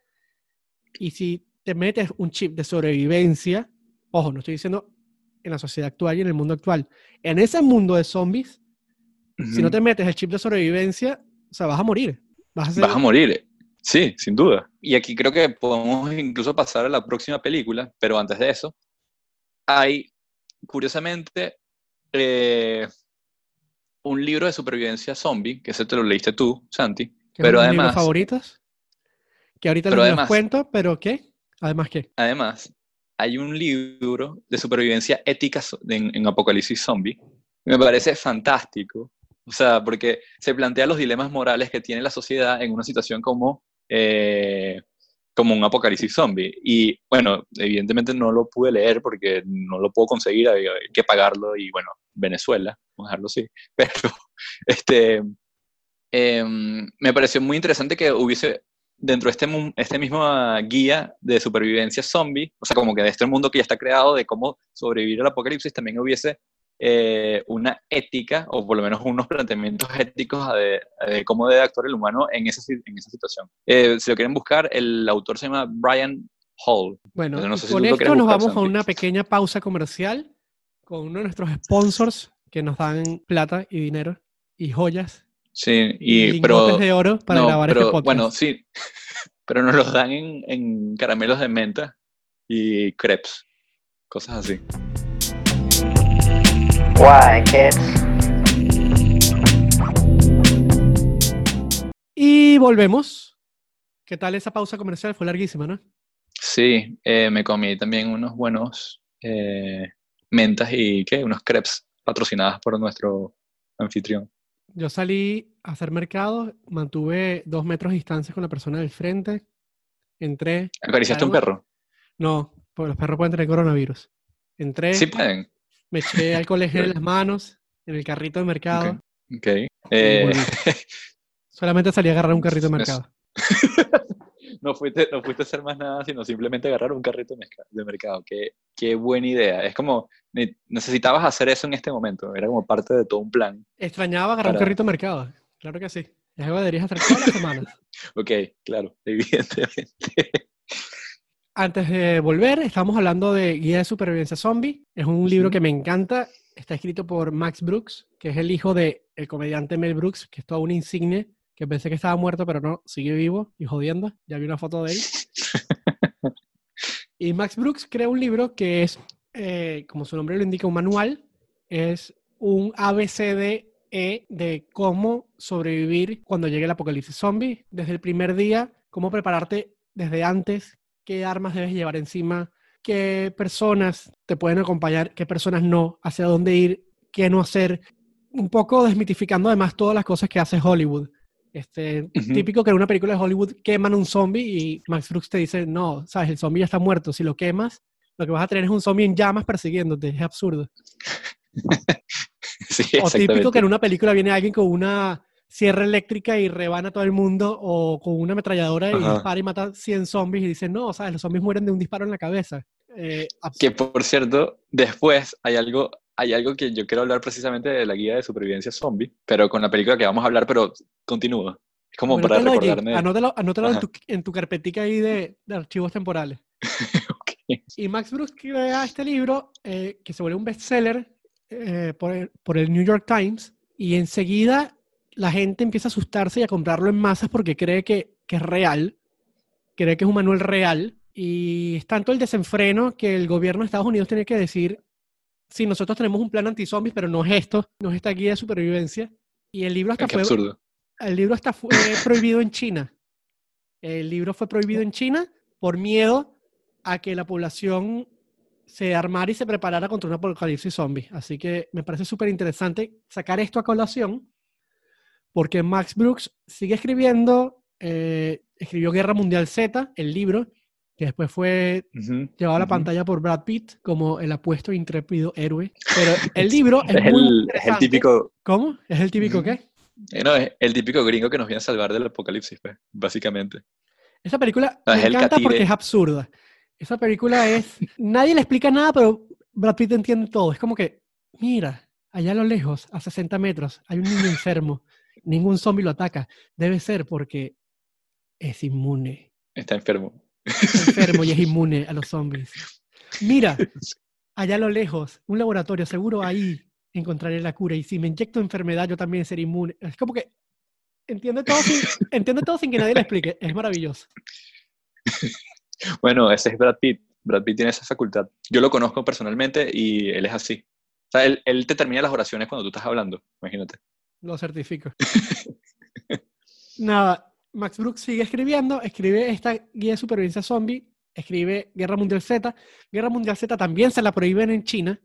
Y si te metes un chip de sobrevivencia, ojo, no estoy diciendo en la sociedad actual y en el mundo actual, en ese mundo de zombies, si no te metes el chip de sobrevivencia, o sea, vas a morir. Vas a, ser- vas a morir. Sí, sin duda. Y aquí creo que podemos incluso pasar a la próxima película, pero antes de eso, hay, curiosamente, eh, un libro de supervivencia zombie, que ese te lo leíste tú, Santi, es pero uno de mis además, favoritos. Que ahorita les los además- cuento, pero ¿qué? Además, ¿qué? además, hay un libro de supervivencia ética en, en Apocalipsis Zombie, me parece fantástico, o sea, porque se plantea los dilemas morales que tiene la sociedad en una situación como, eh, como un apocalipsis zombie. Y bueno, evidentemente no lo pude leer porque no lo puedo conseguir, hay, que pagarlo y bueno, Venezuela, vamos a dejarlo así. Pero este, em, me pareció muy interesante que hubiese dentro de este, este mismo guía de supervivencia zombie, o sea, como que de este mundo que ya está creado de cómo sobrevivir al apocalipsis, también hubiese eh, una ética, o por lo menos unos planteamientos éticos de, de cómo debe actuar el humano en esa, en esa situación. Eh, si lo quieren buscar, el autor se llama Brian Hall. Bueno, Pero no y sé si con esto nos buscar, vamos a una pequeña pausa comercial con uno de nuestros sponsors que nos dan plata y dinero y joyas Sí, y, y, pero, de oro para no, grabar pero, este podcast. Bueno, sí, pero nos los dan en, en caramelos de menta y crepes, cosas así. Why, kids? Y volvemos. ¿Qué tal esa pausa comercial? Fue larguísima, ¿no? Sí, eh, me comí también unos buenos eh, mentas y ¿qué? unos crepes patrocinadas por nuestro anfitrión. Yo salí a hacer mercado, mantuve dos metros de distancia con la persona del frente, entré. ¿Acariciaste a un perro? No, porque los perros pueden tener coronavirus. Entré, Sí pueden. Me eché alcohol en las manos, en el carrito de mercado. Ok. Eh, volví. Solamente salí a agarrar un carrito de mercado. no, fuiste, no fuiste a hacer más nada, sino simplemente agarrar un carrito de merca- de mercado. Qué, qué buena idea. Es como, ne- necesitabas hacer eso en este momento. Era como parte de todo un plan. Extrañaba agarrar un Para- carrito de mercado. Claro que sí. Es algo que deberías hacer todas las semanas. Ok, claro, evidentemente. Antes de volver, estamos hablando de Guía de Supervivencia Zombie. Es un libro que me encanta. Está escrito por Max Brooks, que es el hijo del el comediante Mel Brooks, que es toda una insignia, que pensé que estaba muerto, pero no, sigue vivo y jodiendo. Ya vi una foto de él. Y Max Brooks crea un libro que es, eh, como su nombre lo indica, un manual. Es un ABCDE E de cómo sobrevivir cuando llegue el apocalipsis zombie. Desde el primer día, cómo prepararte desde antes, qué armas debes llevar encima, qué personas te pueden acompañar, qué personas no, hacia dónde ir, qué no hacer. Un poco desmitificando además todas las cosas que hace Hollywood. Este. Típico que en una película de Hollywood queman un zombie y Max Brooks te dice, no, sabes, el zombie ya está muerto. Si lo quemas, lo que vas a tener es un zombie en llamas persiguiéndote. Es absurdo. Sí, O típico que en una película viene alguien con una sierra eléctrica y rebana a todo el mundo, o con una ametralladora y dispara y mata 100 zombies y dice, no, ¿sabes? Los zombies mueren de un disparo en la cabeza. Eh, Que por cierto, después hay algo, hay algo que yo quiero hablar precisamente de la guía de supervivencia zombie, pero con la película que vamos a hablar, pero continúa. Es como Bueno, para anótalo allí, recordarme. Anótalo, anótalo en, tu, en tu carpetica ahí de, de archivos temporales. Ok. Y Max Brooks crea este libro eh, que se vuelve un bestseller eh, por, el, por el New York Times y enseguida la gente empieza a asustarse y a comprarlo en masas porque cree que, que es real, cree que es un manual real y es tanto el desenfreno que el gobierno de Estados Unidos tiene que decir, sí, nosotros tenemos un plan anti-zombies, pero no es esto, no es esta guía de supervivencia. Y el libro hasta fue, absurdo. el libro hasta fue prohibido en China. El libro fue prohibido en China por miedo a que la población se armara y se preparara contra un apocalipsis zombie. Así que me parece súper interesante sacar esto a colación, porque Max Brooks sigue escribiendo, eh, escribió Guerra Mundial Z, el libro, que después fue llevado a la pantalla por Brad Pitt como el apuesto intrépido héroe. Pero el libro es, Es muy el, es el típico, ¿Cómo? ¿Es el típico qué? eh, no, es el típico gringo que nos viene a salvar del apocalipsis, pues, básicamente. Esa película me es encanta porque es absurda. Esa película es. Nadie le explica nada, pero Brad Pitt entiende todo. Es como que, mira, allá a lo lejos, a 60 metros, hay un niño enfermo. Ningún zombie lo ataca. Debe ser porque es inmune. Está enfermo. Está enfermo y es inmune a los zombies. Mira, allá a lo lejos, un laboratorio, seguro ahí encontraré la cura. Y si me inyecto enfermedad, yo también seré inmune. Es como que entiende todo sin, entiende todo sin que nadie le explique. Es maravilloso. Bueno, ese es Brad Pitt. Brad Pitt tiene esa facultad. Yo lo conozco personalmente y él es así. O sea, él, él te termina las oraciones cuando tú estás hablando, imagínate. Lo certifico. Nada, Max Brooks sigue escribiendo, escribe esta guía de supervivencia zombie, escribe Guerra Mundial Z. Guerra Mundial Z también se la prohíben en China.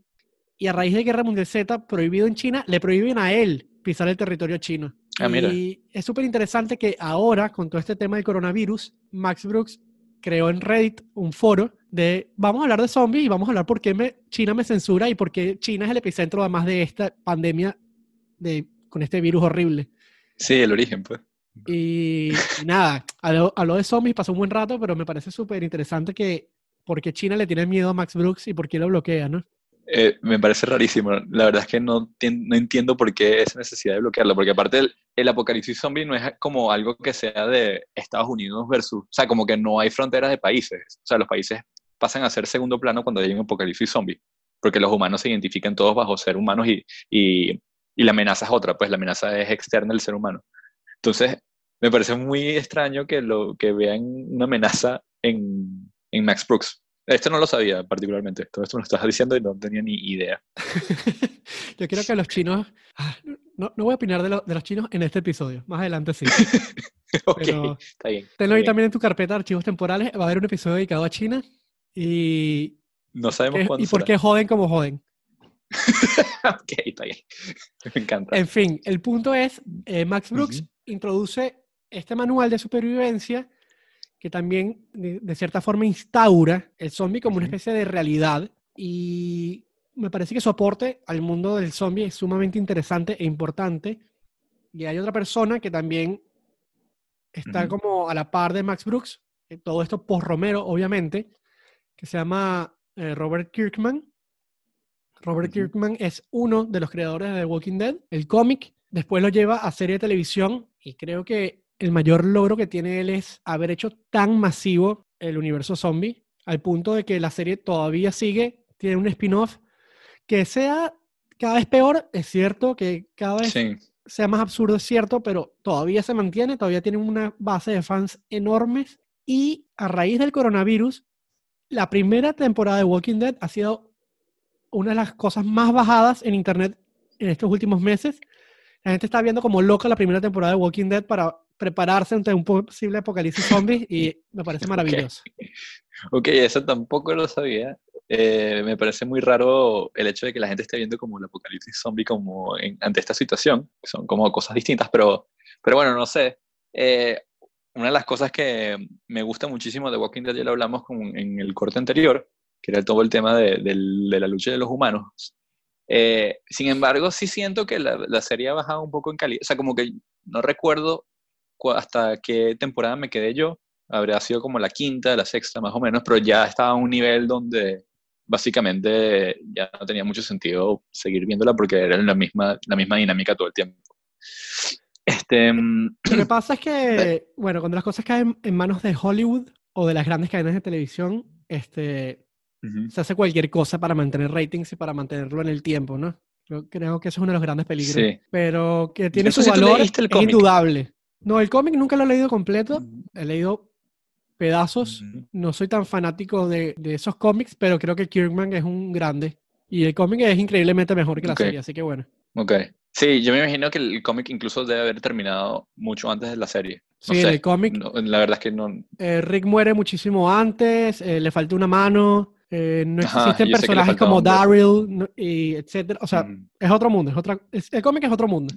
Y a raíz de Guerra Mundial Z, prohibido en China, le prohíben a él pisar el territorio chino. Ah, mira. Y es súper interesante que ahora, con todo este tema del coronavirus, Max Brooks creó en Reddit un foro de vamos a hablar de zombies y vamos a hablar por qué me- China me censura y por qué China es el epicentro además de esta pandemia de, con este virus horrible. Sí, el origen, pues. Y, y nada, habló, habló de zombies, pasó un buen rato, pero me parece súper interesante que por qué China le tiene miedo a Max Brooks y por qué lo bloquea, ¿no? Eh, me parece rarísimo. La verdad es que no, no entiendo por qué esa necesidad de bloquearlo, porque aparte el, el apocalipsis zombie no es como algo que sea de Estados Unidos versus, o sea, como que no hay fronteras de países. O sea, los países pasan a ser segundo plano cuando hay un apocalipsis zombie, porque los humanos se identifican todos bajo ser humanos y, y, y la amenaza es otra, pues la amenaza es externa del ser humano. Entonces, me parece muy extraño que, lo, que vean una amenaza en, en Max Brooks. Esto no lo sabía particularmente. Todo esto me lo estás diciendo y no tenía ni idea. Yo creo que los chinos, ah, no, no voy a opinar de, lo- de los chinos en este episodio, más adelante sí. ok, Pero está bien. Tenlo ahí también en tu carpeta de archivos temporales, va a haber un episodio dedicado a China y, No sabemos qué- cuándo y por será. qué joden como joden. ok, está bien. Me encanta. En fin, el punto es, eh, Max Brooks introduce este manual de supervivencia que también de, de cierta forma instaura el zombie como una especie de realidad y me parece que su aporte al mundo del zombie es sumamente interesante e importante. Y hay otra persona que también está como a la par de Max Brooks, eh, todo esto post Romero, obviamente, que se llama eh, Robert Kirkman. Robert. Kirkman es uno de los creadores de The Walking Dead, el cómic. Después lo lleva a serie de televisión y creo que el mayor logro que tiene él es haber hecho tan masivo el universo zombie al punto de que la serie todavía sigue, tiene un spin-off que sea cada vez peor, es cierto, que cada vez Sí. sea más absurdo, es cierto, pero todavía se mantiene, todavía tiene una base de fans enormes. Y a raíz del coronavirus, la primera temporada de Walking Dead ha sido una de las cosas más bajadas en Internet en estos últimos meses. La gente está viendo como loca la primera temporada de Walking Dead para prepararse ante un posible apocalipsis zombie y me parece maravilloso. Ok, eso tampoco lo sabía. Eh, me parece muy raro el hecho de que la gente esté viendo como el apocalipsis zombie como en- ante esta situación. Son como cosas distintas, pero, pero bueno, no sé. Eh, una de las cosas que me gusta muchísimo de Walking Dead, ya lo hablamos con- en el corte anterior, que era todo el tema de, del- de la lucha de los humanos, Eh, sin embargo, sí siento que la, la serie ha bajado un poco en calidad. O sea, como que no recuerdo cu- hasta qué temporada me quedé yo. Habría sido como la quinta, la sexta más o menos, pero ya estaba a un nivel donde básicamente ya no tenía mucho sentido seguir viéndola porque era la misma, la misma dinámica todo el tiempo. Este, mm, Lo que pasa es que, bueno, cuando las cosas caen en manos de Hollywood o de las grandes cadenas de televisión, este, ujú, se hace cualquier cosa para mantener ratings y para mantenerlo en el tiempo, ¿no? Yo creo que eso es uno de los grandes peligros. Sí. Pero que tiene Eso su sí, valor el es cómic. indudable. No, el cómic nunca lo he leído completo. He leído pedazos. Ujú. No soy tan fanático de, de esos cómics, pero creo que Kirkman es un grande. Y el cómic es increíblemente mejor que la Ok. serie, así que bueno. Ok. Sí, yo me imagino que el cómic incluso debe haber terminado mucho antes de la serie. No Sí, sé, el cómic no, la verdad es que no. eh, Rick muere muchísimo antes, eh, le falta una mano, eh, no Ajá, existen le personajes como. Daryl, no- y etcétera. O sea, Ujú. es otro mundo, es otra, es- el cómic es otro mundo.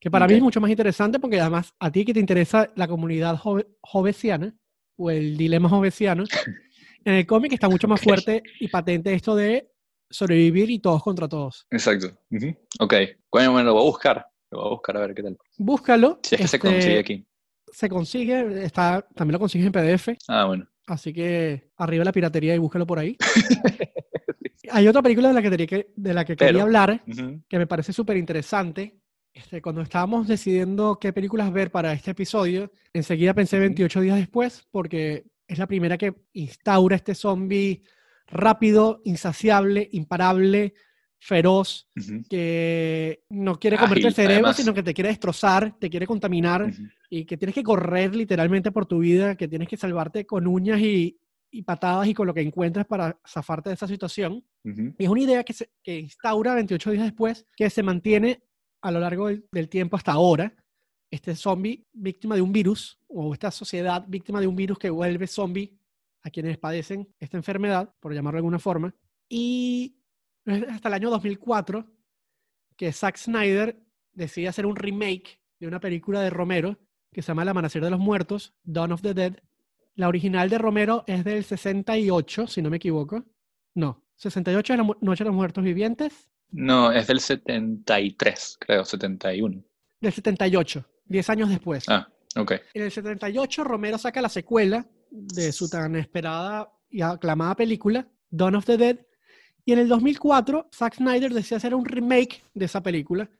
Que para mí Ok. es mucho más interesante porque además a ti que te interesa la comunidad jove- jovesiana o el dilema jovesiano, en el cómic está mucho más Ok. fuerte y patente esto de sobrevivir y todos contra todos. Exacto. Ujú. Ok. Coño, bueno, lo voy a buscar. Lo voy a buscar a ver qué tal. Búscalo. Si es que se este, consigue aquí. Se consigue, está, también lo consigues en PDF, Ah, bueno. Así que arriba la piratería y búscalo por ahí. Hay otra película de la que, tenía que- de la que quería hablar que me parece súper interesante. Este, cuando estábamos decidiendo qué películas ver para este episodio, enseguida pensé Ujú. 28 días después, porque es la primera que instaura este zombie rápido, insaciable, imparable, feroz, que no quiere comerte el Ágil, cerebro, además. sino que te quiere destrozar, te quiere contaminar y que tienes que correr literalmente por tu vida, que tienes que salvarte con uñas y, y patadas y con lo que encuentres para zafarte de esa situación. Ujú. Y es una idea que, se, que instaura 28 días después, que se mantiene a lo largo del, del tiempo hasta ahora. Este zombie víctima de un virus, o esta sociedad víctima de un virus que vuelve zombie a quienes padecen esta enfermedad, por llamarlo de alguna forma. Y es hasta el año 2004 que Zack Snyder decide hacer un remake de una película de Romero que se llama El Amanecer de los Muertos, Dawn of the Dead. La original de Romero es del 68, si no me equivoco. No, 68 es la Noche de los Muertos Vivientes, No, es del 73, creo, 71. del 78, 10 años después. Ah, ok. En el 78, Romero saca la secuela de su tan esperada y aclamada película, Dawn of the Dead. Y en el 2004, Zack Snyder decide hacer un remake de esa película,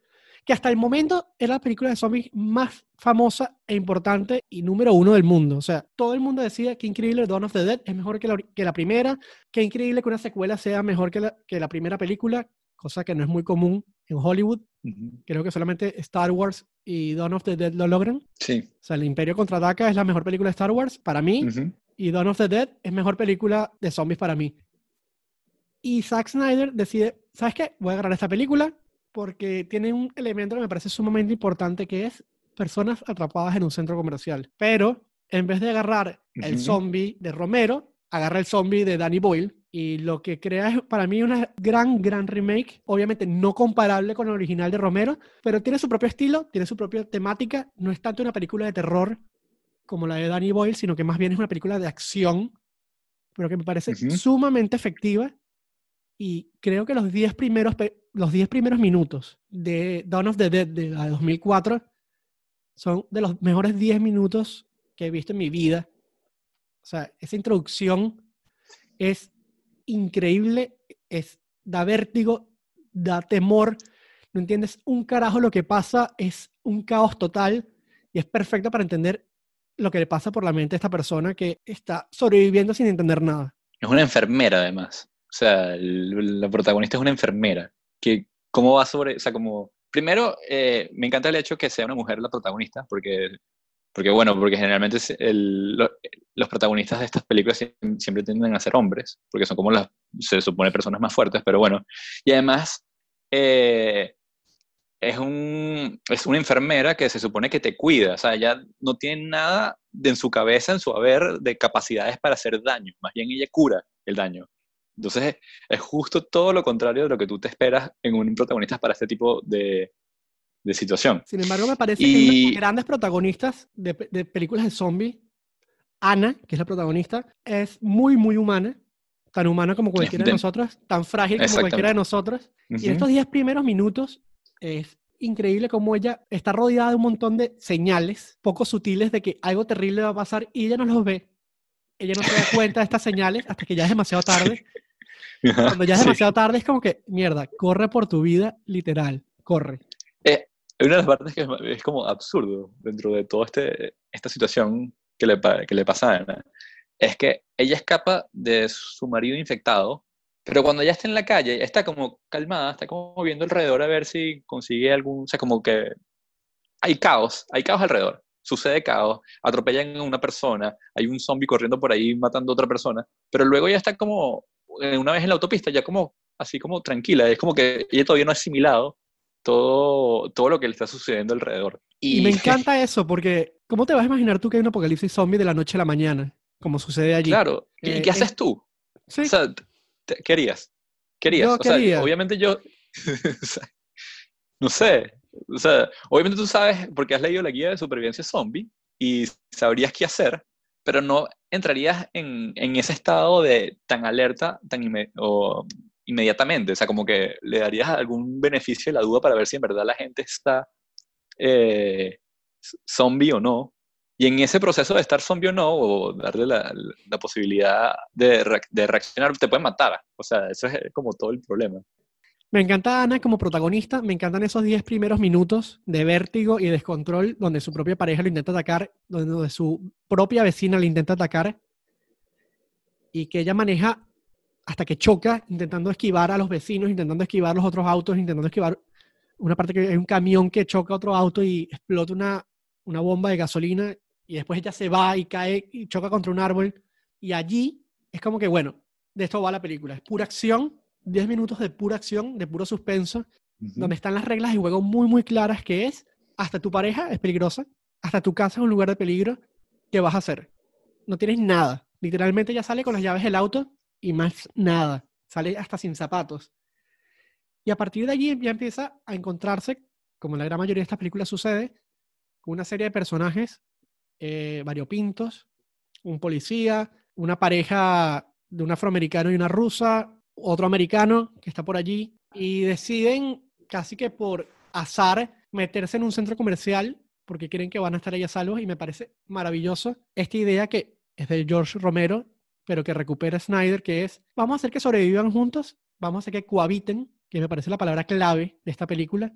que hasta el momento era la película de zombies más famosa e importante y número uno del mundo. O sea, todo el mundo decía que increíble Dawn of the Dead es mejor que la, que la primera, que increíble que una secuela sea mejor que la, que la primera película, cosa que no es muy común en Hollywood. Ujú. Creo que solamente Star Wars y Dawn of the Dead lo logran. Sí. O sea, El Imperio Contraataca es la mejor película de Star Wars para mí Ujú. y Dawn of the Dead es mejor película de zombies para mí. Y Zack Snyder decide, ¿sabes qué? Voy a agarrar esta película porque tiene un elemento que me parece sumamente importante que es personas atrapadas en un centro comercial. Pero en vez de agarrar el zombie de Romero, agarra el zombie de Danny Boyle y lo que crea es para mí una gran, gran remake, obviamente no comparable con el original de Romero, pero tiene su propio estilo, tiene su propia temática, no es tanto una película de terror como la de Danny Boyle, sino que más bien es una película de acción, pero que me parece sumamente efectiva y creo que los 10 primeros, los 10 primeros minutos de Dawn of the Dead de la de 2004 son de los mejores 10 minutos que he visto en mi vida. O sea, esa introducción es increíble, es, da vértigo, da temor, no entiendes un carajo lo que pasa, es un caos total y es perfecto para entender lo que le pasa por la mente a esta persona que está sobreviviendo sin entender nada. Es una enfermera, además. O sea, la protagonista es una enfermera. Que, ¿Cómo va sobre...? O sea, como... Primero, eh, me encanta el hecho que sea una mujer la protagonista, porque, porque bueno, porque generalmente el- lo- los protagonistas de estas películas siem- siempre tienden a ser hombres, porque son como las, se supone, personas más fuertes, pero bueno. Y además, eh, es, un, es una enfermera que se supone que te cuida, o sea, ella no tiene nada en su cabeza, en su haber, de capacidades para hacer daño, más bien ella cura el daño. Entonces, es justo todo lo contrario de lo que tú te esperas en un protagonista para este tipo de, de situación. Sin embargo, me parece que Y- las grandes protagonistas de, de películas de zombies, Ana, que es la protagonista, es muy, muy humana. tan humano como cualquiera de nosotros, tan frágil como cualquiera de nosotros. Y en estos 10 primeros minutos es increíble cómo ella está rodeada de un montón de señales poco sutiles de que algo terrible va a pasar y ella no los ve. Ella no se da cuenta de estas señales hasta que ya es demasiado tarde. Cuando ya es Sí. demasiado tarde es como que, mierda, corre por tu vida, literal, corre. Hay una de las partes que es, es como absurdo dentro de toda este, esta situación que le, que le pasa a Ana. Es que ella escapa de su marido infectado, pero cuando ya está en la calle, está como calmada, está como viendo alrededor a ver si consigue algún, o sea, como que hay caos, hay caos alrededor. Sucede caos, atropellan a una persona, hay un zombie corriendo por ahí matando a otra persona, pero luego ya está como, eh, una vez en la autopista, ya como, así como tranquila, es como que ella todavía no ha asimilado todo, todo lo que le está sucediendo alrededor. Y, me encanta eso, porque ¿cómo te vas a imaginar tú que hay un apocalipsis zombie de la noche a la mañana? Como sucede allí. Claro, ¿y Eh, qué es- haces tú? Sí, O sea, te- ¿qué harías? ¿Qué harías? Yo o sea, quería. obviamente yo, no sé, o sea, obviamente tú sabes, porque has leído la guía de supervivencia zombie y sabrías qué hacer, pero no entrarías en, en ese estado de tan alerta tan inme- o inmediatamente, o sea, como que le darías algún beneficio de la duda para ver si en verdad la gente está eh, zombie o no. Y en ese proceso de estar zombie o no, o darle la, la posibilidad de, reac- de reaccionar, te pueden matar. O sea, eso es como todo el problema. Me encanta Ana como protagonista, me encantan esos 10 primeros minutos de vértigo y descontrol donde su propia pareja lo intenta atacar, donde, su propia vecina le intenta atacar y que ella maneja hasta que choca, intentando esquivar a los vecinos, intentando esquivar los otros autos, intentando esquivar una parte que hay un camión que choca a otro auto y explota una, una bomba de gasolina y después ella se va y cae y choca contra un árbol y allí es como que, bueno, de esto va la película, es pura acción, 10 minutos de pura acción, de puro suspenso, donde están las reglas de juego muy, muy claras, que es, hasta tu pareja es peligrosa, hasta tu casa es un lugar de peligro, ¿qué vas a hacer? No tienes nada. Literalmente ya sale con las llaves del auto y más nada. Sale hasta sin zapatos. Y a partir de allí ya empieza a encontrarse, como en la gran mayoría de estas películas sucede, con una serie de personajes eh, variopintos, un policía, una pareja de un afroamericano y una rusa, otro americano que está por allí, y deciden casi que por azar meterse en un centro comercial porque creen que van a estar ahí a salvo y me parece maravilloso esta idea que es de George Romero, pero que recupera Snyder, que es, vamos a hacer que sobrevivan juntos, vamos a hacer que cohabiten, que me parece la palabra clave de esta película,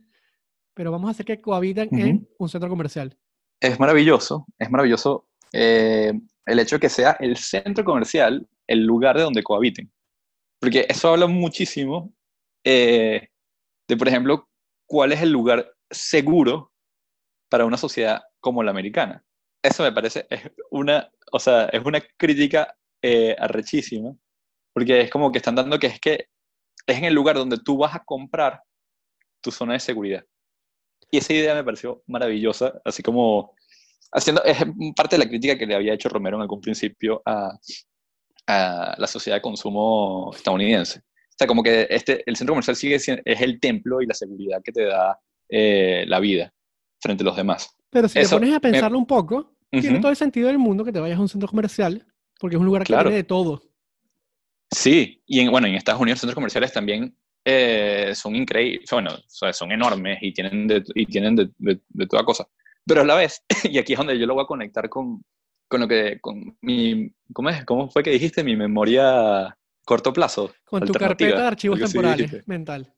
pero vamos a hacer que cohabiten en un centro comercial. Es maravilloso, es maravilloso eh, el hecho de que sea el centro comercial el lugar de donde cohabiten. Porque eso habla muchísimo eh, de, por ejemplo, cuál es el lugar seguro para una sociedad como la americana. Eso me parece es una, o sea, es una crítica eh, arrechísima, porque es como que están dando que es que es en el lugar donde tú vas a comprar tu zona de seguridad. Y esa idea me pareció maravillosa, así como haciendo, es parte de la crítica que le había hecho Romero en algún principio a, a la sociedad de consumo estadounidense. O sea, como que este, el centro comercial sigue siendo, es el templo y la seguridad que te da eh, la vida frente a los demás. Pero si Eso, te pones a me- pensarlo un poco, tiene Ujú. todo el sentido del mundo que te vayas a un centro comercial, porque es un lugar que Claro. tiene de todo. Sí, y en, bueno, en Estados Unidos los centros comerciales también eh, son increíbles, bueno, o sea, son enormes y tienen, de, y tienen de, de- de toda cosa. Pero a la vez, y aquí es donde yo lo voy a conectar con, con lo que, con mi, ¿cómo, es? ¿cómo fue que dijiste? Mi memoria corto plazo. Con tu carpeta de archivos temporales dijiste. mental.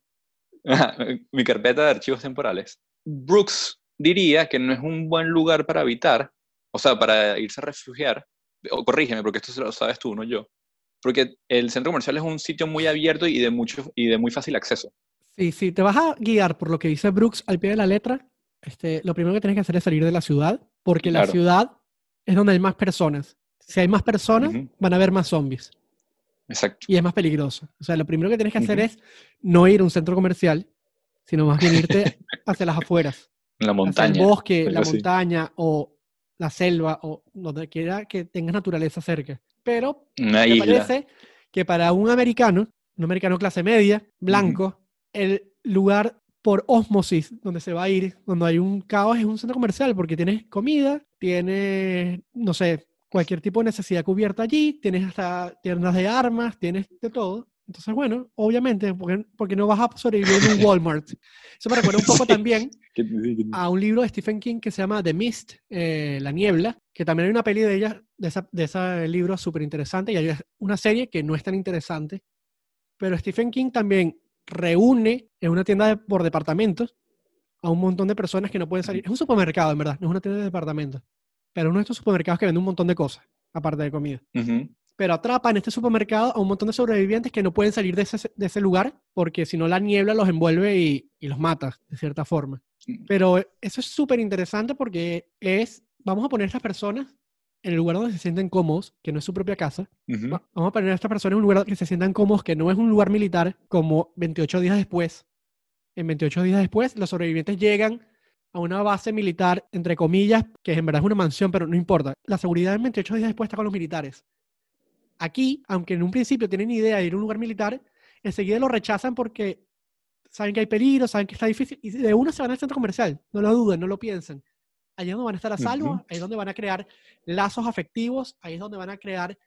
Mi carpeta de archivos temporales. Brooks diría que no es un buen lugar para habitar, o sea, para irse a refugiar, o corrígeme, porque esto lo sabes tú, no yo, porque el centro comercial es un sitio muy abierto y de, mucho, y de muy fácil acceso. Sí, sí, te vas a guiar por lo que dice Brooks al pie de la letra. Este, lo primero que tienes que hacer es salir de la ciudad, porque la Claro. ciudad es donde hay más personas. Si hay más personas, Ujú. van a haber más zombies Exacto. y es más peligroso. O sea, lo primero que tienes que hacer Ujú. es no ir a un centro comercial, sino más bien irte hacia las afueras. La hacia montaña. el bosque, la así. montaña o la selva o donde quiera que tengas naturaleza cerca. Pero Una me isla. parece que para un americano, un americano clase media, blanco, el lugar por ósmosis donde se va a ir, donde hay un caos, es un centro comercial, porque tienes comida, tienes, no sé, cualquier tipo de necesidad cubierta allí, tienes hasta tiendas de armas, tienes de todo. Entonces, bueno, obviamente, porque, porque no vas a sobrevivir en un Walmart. Eso me recuerda un poco Sí. también a un libro de Stephen King que se llama The Mist, eh, La Niebla, que también hay una peli de ella, de, esa, de ese libro súper interesante, y hay una serie que no es tan interesante, pero Stephen King también reúne en una tienda de- por departamentos a un montón de personas que no pueden salir. Es un supermercado, en verdad, no es una tienda de departamentos, pero uno de estos supermercados que vende un montón de cosas, aparte de comida. Pero atrapa en este supermercado a un montón de sobrevivientes que no pueden salir de ese, de ese lugar porque si no la niebla los envuelve y, y los mata, de cierta forma. Pero eso es súper interesante porque es, vamos a poner a estas personas en el lugar donde se sienten cómodos, que no es su propia casa. Ujú. Va- Vamos a poner a estas personas en un lugar que se sientan cómodos, que no es un lugar militar, como 28 días después. En 28 días después, los sobrevivientes llegan a una base militar, entre comillas, que en verdad es una mansión, pero no importa. La seguridad en 28 días después está con los militares. Aquí, aunque en un principio tienen idea de ir a un lugar militar, enseguida lo rechazan porque saben que hay peligro, saben que está difícil, y de una se van al centro comercial. No lo duden, no lo piensen. Allí es donde van a estar a salvo, ahí es donde van a crear lazos afectivos, ahí es donde van a crear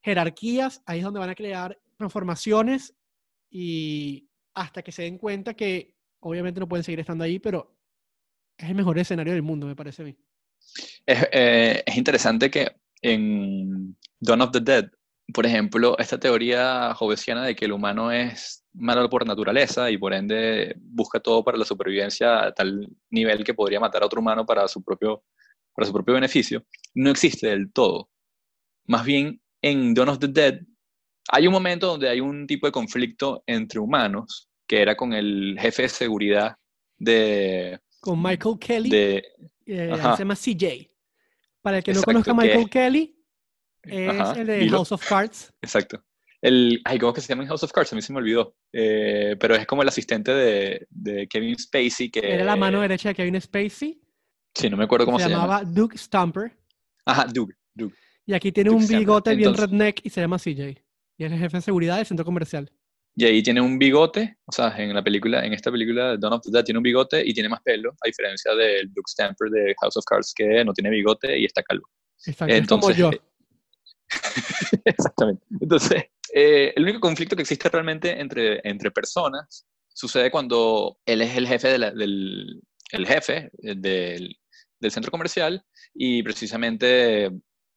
jerarquías, ahí es donde van a crear transformaciones y hasta que se den cuenta que obviamente no pueden seguir estando ahí, pero es el mejor escenario del mundo, me parece a mí. Eh, es interesante que en Dawn of the Dead, por ejemplo, esta teoría jovesiana de que el humano es malo por naturaleza y por ende busca todo para la supervivencia a tal nivel que podría matar a otro humano para su propio, para su propio beneficio, no existe del todo. Más bien, en Dawn of the Dead hay un momento donde hay un tipo de conflicto entre humanos, que era con el jefe de seguridad de... Con Michael Kelly, de eh, se llama CJ. Para el que no conozca a Michael Kelly, es Ajá, el de. House of Cards. Exacto. El, ay, ¿cómo es que se llama en House of Cards? A mí se me olvidó. Eh, pero es como el asistente de, de Kevin Spacey que... Era la mano derecha de Kevin Spacey. Sí, no me acuerdo cómo se, se, llama. llamaba Duke Stumper. Ajá, Doug. Doug. Y aquí tiene Duke un bigote bien Entonces- redneck y se llama CJ. Y es el jefe de seguridad del centro comercial. Y ahí tiene un bigote, o sea, en la película, en esta película, Dawn of the Dead, tiene un bigote y tiene más pelo, a diferencia del Doug Stamper de House of Cards, que no tiene bigote y está calvo. Exacto, como Entonces, yo. Exactamente. Entonces, eh, el único conflicto que existe realmente entre, entre personas sucede cuando él es el jefe, de la- del, el jefe del, del centro comercial y precisamente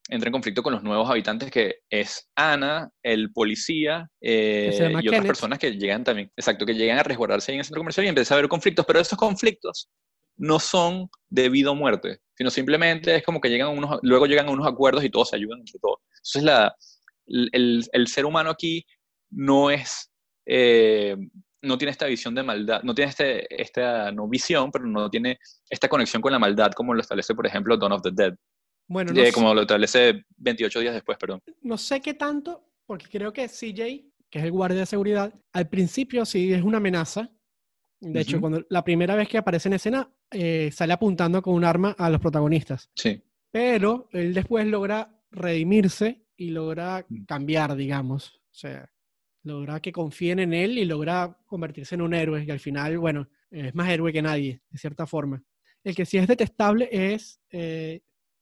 entra en conflicto con los nuevos habitantes que es Ana, el policía eh, y otras Kenneth. personas que llegan también, exacto, que llegan a resguardarse ahí en el centro comercial y empieza a haber conflictos, pero esos conflictos no son de vida o muerte, sino simplemente es como que llegan a unos, luego llegan a unos acuerdos y todos se ayudan entre todos. Entonces la, el, el- el ser humano aquí no es, eh, no tiene esta visión de maldad, no tiene este, esta no visión, pero no tiene esta conexión con la maldad como lo establece, por ejemplo, Dawn of the Dead, Bueno, no, eh, sé- como lo establece 28 días después, perdón. no sé qué tanto, porque creo que CJ, que es el guardia de seguridad, al principio sí es una amenaza. De hecho, cuando la primera vez que aparece en escena, eh, sale apuntando con un arma a los protagonistas. Sí. Pero él después logra redimirse y logra Mm. cambiar, digamos. O sea, logra que confíen en él y logra convertirse en un héroe. Y al final, bueno, es más héroe que nadie, de cierta forma. El que sí es detestable es eh,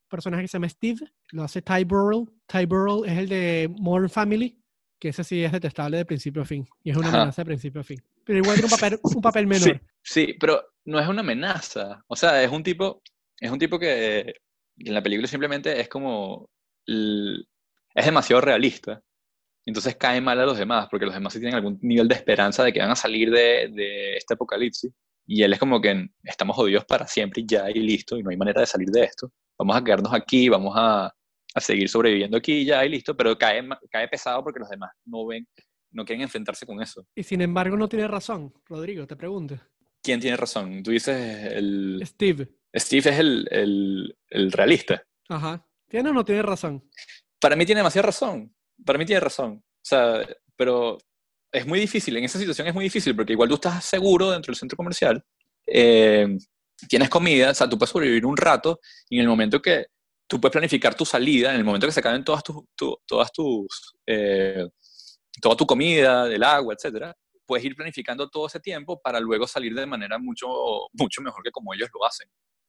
personaje que se llama Steve, lo hace Ty Burrell. Ty Burrell es el de Modern Family, que ese sí es detestable de principio a fin. Y es una Ajá. amenaza de principio a fin. Pero igual tiene un papel, un papel menor. Sí, sí, pero no es una amenaza. O sea, es un tipo, es un tipo que en la película simplemente es como, es demasiado realista. Entonces cae mal a los demás, porque los demás sí tienen algún nivel de esperanza de que van a salir de, de este apocalipsis. Y él es como que estamos jodidos para siempre y ya y listo, y no hay manera de salir de esto. Vamos a quedarnos aquí, vamos a, a seguir sobreviviendo aquí y ya y listo, pero cae, cae pesado porque los demás no ven, no quieren enfrentarse con eso. Y sin embargo no tiene razón, Rodrigo, te pregunto. ¿Quién tiene razón? Tú dices el... Steve. Steve es el, el, el realista. Ajá. ¿Tiene o no tiene razón? Para mí tiene demasiada razón. Para mí tiene razón. O sea, pero es muy difícil. En esa situación es muy difícil porque igual tú estás seguro dentro del centro comercial. eh, tienes comida, o sea, tú puedes sobrevivir un rato y en el momento que tú puedes planificar tu salida, en el momento que se acaben todas tus, tu- todas tus, eh, toda tu comida, el agua, etcétera, puedes ir planificando todo ese tiempo para luego salir de manera mucho, mucho mejor que como ellos lo hacen.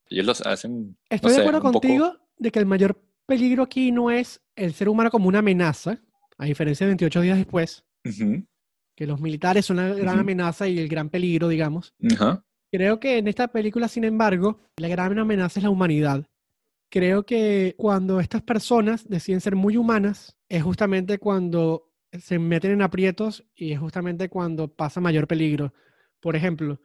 Ellos lo hacen, Estoy no de sé, acuerdo un poco- contigo de que el mayor peligro aquí no es el ser humano como una amenaza, a diferencia de 28 días después, Ujú, que los militares son la gran Ujú. amenaza y el gran peligro, digamos. Ajá. Creo que en esta película, sin embargo, la gran amenaza es la humanidad. Creo que cuando estas personas deciden ser muy humanas, es justamente cuando se meten en aprietos y es justamente cuando pasa mayor peligro. Por ejemplo,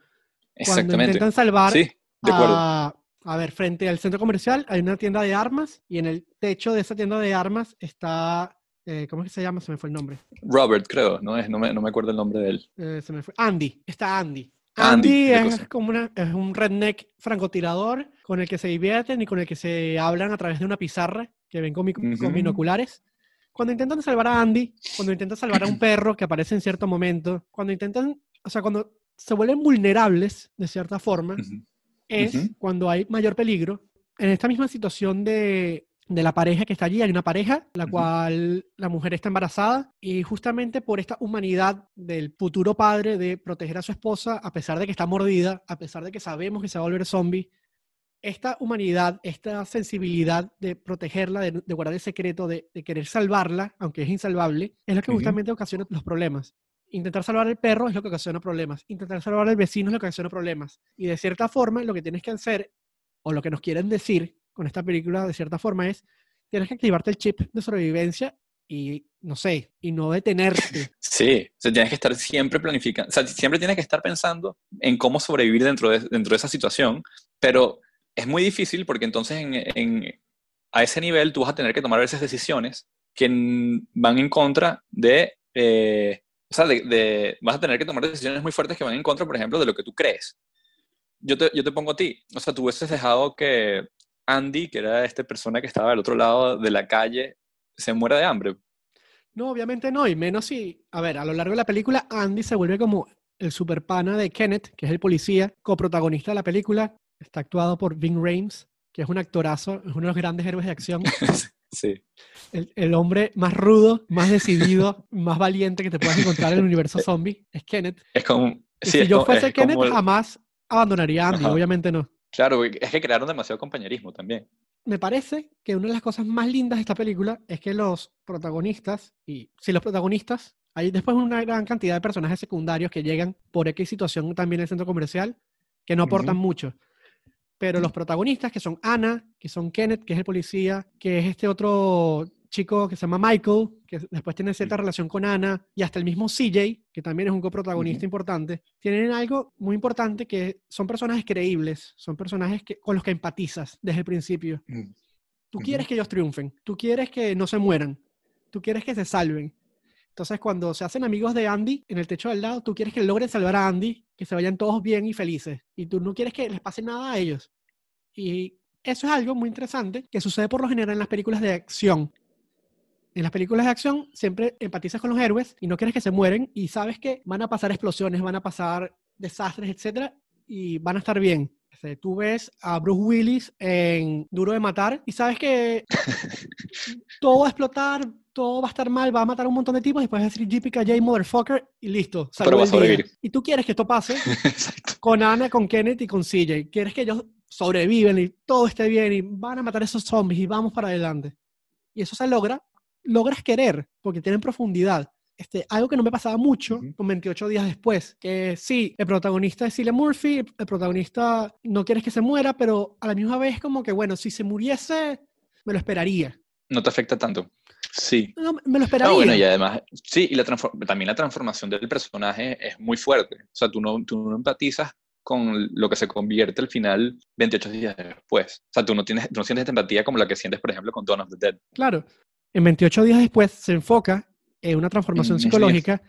cuando intentan salvar Sí, de a, a ver, frente al centro comercial hay una tienda de armas y en el techo de esa tienda de armas está, eh, ¿cómo es que se llama? Se me fue el nombre. Robert, creo, no, es, no, me, no me acuerdo el nombre de él. Eh, se me fue. Andy, está Andy. Andy, es como una, es un redneck francotirador con el que se divierten y con el que se hablan a través de una pizarra que ven con, mi- con binoculares. Cuando intentan salvar a Andy, cuando intentan salvar a un perro que aparece en cierto momento, cuando intentan, o sea, cuando se vuelven vulnerables de cierta forma, es cuando hay mayor peligro. En esta misma situación de, de la pareja que está allí, hay una pareja, la cual la mujer está embarazada y justamente por esta humanidad del futuro padre de proteger a su esposa, a pesar de que está mordida, a pesar de que sabemos que se va a volver zombie, esta humanidad, esta sensibilidad de protegerla, de, de guardar el secreto, de, de querer salvarla, aunque es insalvable, es lo que justamente ocasiona los problemas. Intentar salvar el perro es lo que ocasiona problemas. Intentar salvar al vecino es lo que ocasiona problemas. Y de cierta forma, lo que tienes que hacer, o lo que nos quieren decir con esta película, de cierta forma, es tienes que activarte el chip de sobrevivencia y, no sé, y no detenerte. Sí, o sea, tienes que estar siempre planificando, o sea, siempre tienes que estar pensando en cómo sobrevivir dentro de, dentro de esa situación, pero es muy difícil porque entonces en, en- a ese nivel tú vas a tener que tomar esas decisiones que van en contra de, eh, o sea, de, de- vas a tener que tomar decisiones muy fuertes que van en contra, por ejemplo, de lo que tú crees. Yo te, yo te pongo a ti, o sea, tú hubieses dejado que Andy, que era esta persona que estaba al otro lado de la calle, se muera de hambre. No, obviamente no, y menos si, a ver, a lo largo de la película, Andy se vuelve como el super pana de Kenneth, que es el policía, coprotagonista de la película. Está actuado por Ving Rhames, que es un actorazo, es uno de los grandes héroes de acción. sí. El, el hombre más rudo, más decidido, más valiente que te puedas encontrar en el universo zombie es Kenneth. Es como. Sí, si es yo como- fuese Kenneth, el- jamás abandonaría a Andy, Ajá. obviamente no. Claro, es que crearon demasiado compañerismo también. me parece que una de las cosas más lindas de esta película es que los protagonistas, y si los protagonistas, hay después una gran cantidad de personajes secundarios que llegan por X situación también en el centro comercial, que no aportan mucho. Pero los protagonistas, que son Anna, que son Kenneth, que es el policía, que es este otro chico que se llama Michael, que después tiene cierta relación con Anna, y hasta el mismo CJ, que también es un coprotagonista Ujú. importante, tienen algo muy importante que son personajes creíbles, son personajes que, con los que empatizas desde el principio. Tú Ujú. quieres que ellos triunfen, tú quieres que no se mueran, tú quieres que se salven. Entonces, cuando se hacen amigos de Andy en el techo del lado, tú quieres que logren salvar a Andy, que se vayan todos bien y felices. Y tú no quieres que les pase nada a ellos. Y eso es algo muy interesante que sucede por lo general en las películas de acción. En las películas de acción siempre empatizas con los héroes y no quieres que se mueren y sabes que van a pasar explosiones, van a pasar desastres, etcétera, y van a estar bien. Este, Tú ves a Bruce Willis en Duro de Matar y sabes que todo va a explotar, todo va a estar mal, va a matar a un montón de tipos y después vas a decir JPKJ, motherfucker, y listo. Pero va a sobrevivir. Y tú quieres que esto pase con Ana, con Kenneth y con CJ. Quieres que ellos sobreviven y todo esté bien y van a matar a esos zombies y vamos para adelante. Y eso se logra, logras querer porque tienen profundidad. Este, algo que no me pasaba mucho Ujú. con 28 días después, que sí, el protagonista es Cillian Murphy, el protagonista no quieres que se muera, pero a la misma vez como que, bueno, si se muriese, me lo esperaría. No te afecta tanto. Sí. No, me lo Ah, esperaría. bueno, y además, sí, y la también la transformación del personaje es muy fuerte. O sea, tú no, tú no empatizas con lo que se convierte al final 28 días después. O sea, tú no, tienes, tú no sientes esta empatía como la que sientes, por ejemplo, con Dawn of the Dead. Claro, en 28 días después se enfoca en una transformación En- psicológica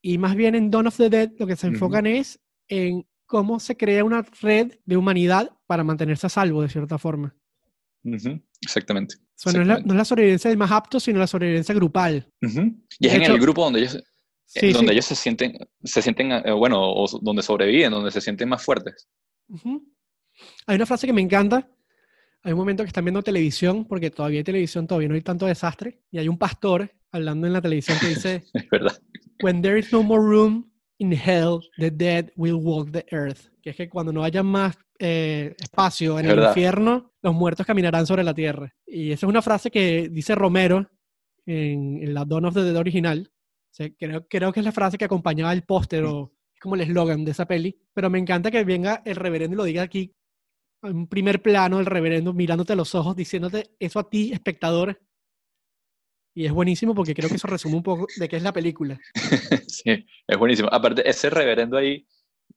y más bien en Dawn of the Dead lo que se enfocan es en cómo se crea una red de humanidad para mantenerse a salvo de cierta forma. Exactamente. O sea, no, es la, Exactamente. no es la sobrevivencia del más apto, sino la sobrevivencia grupal. Y De es en hecho- el grupo donde ellos, eh, Sí, donde sí. ellos se sienten, se sienten eh, bueno, o donde sobreviven, donde se sienten más fuertes. Hay una frase que me encanta. Hay un momento que están viendo televisión, porque todavía hay televisión, todavía no hay tanto desastre, y hay un pastor hablando en la televisión que dice, Es verdad. When there is no more room in hell, the dead will walk the earth. Que es que cuando no haya más eh, espacio, en Es el verdad. infierno, los muertos caminarán sobre la tierra. Y esa es una frase que dice Romero en, en la Dawn of the Dead original. O sea, creo, creo que es la frase que acompañaba el póster o como el eslogan de esa peli. Pero me encanta que venga el reverendo y lo diga aquí, un primer plano, el reverendo mirándote a los ojos, diciéndote eso a ti, espectador. Y es buenísimo porque creo que eso resume un poco de qué es la película. Sí, es buenísimo. Aparte, ese reverendo ahí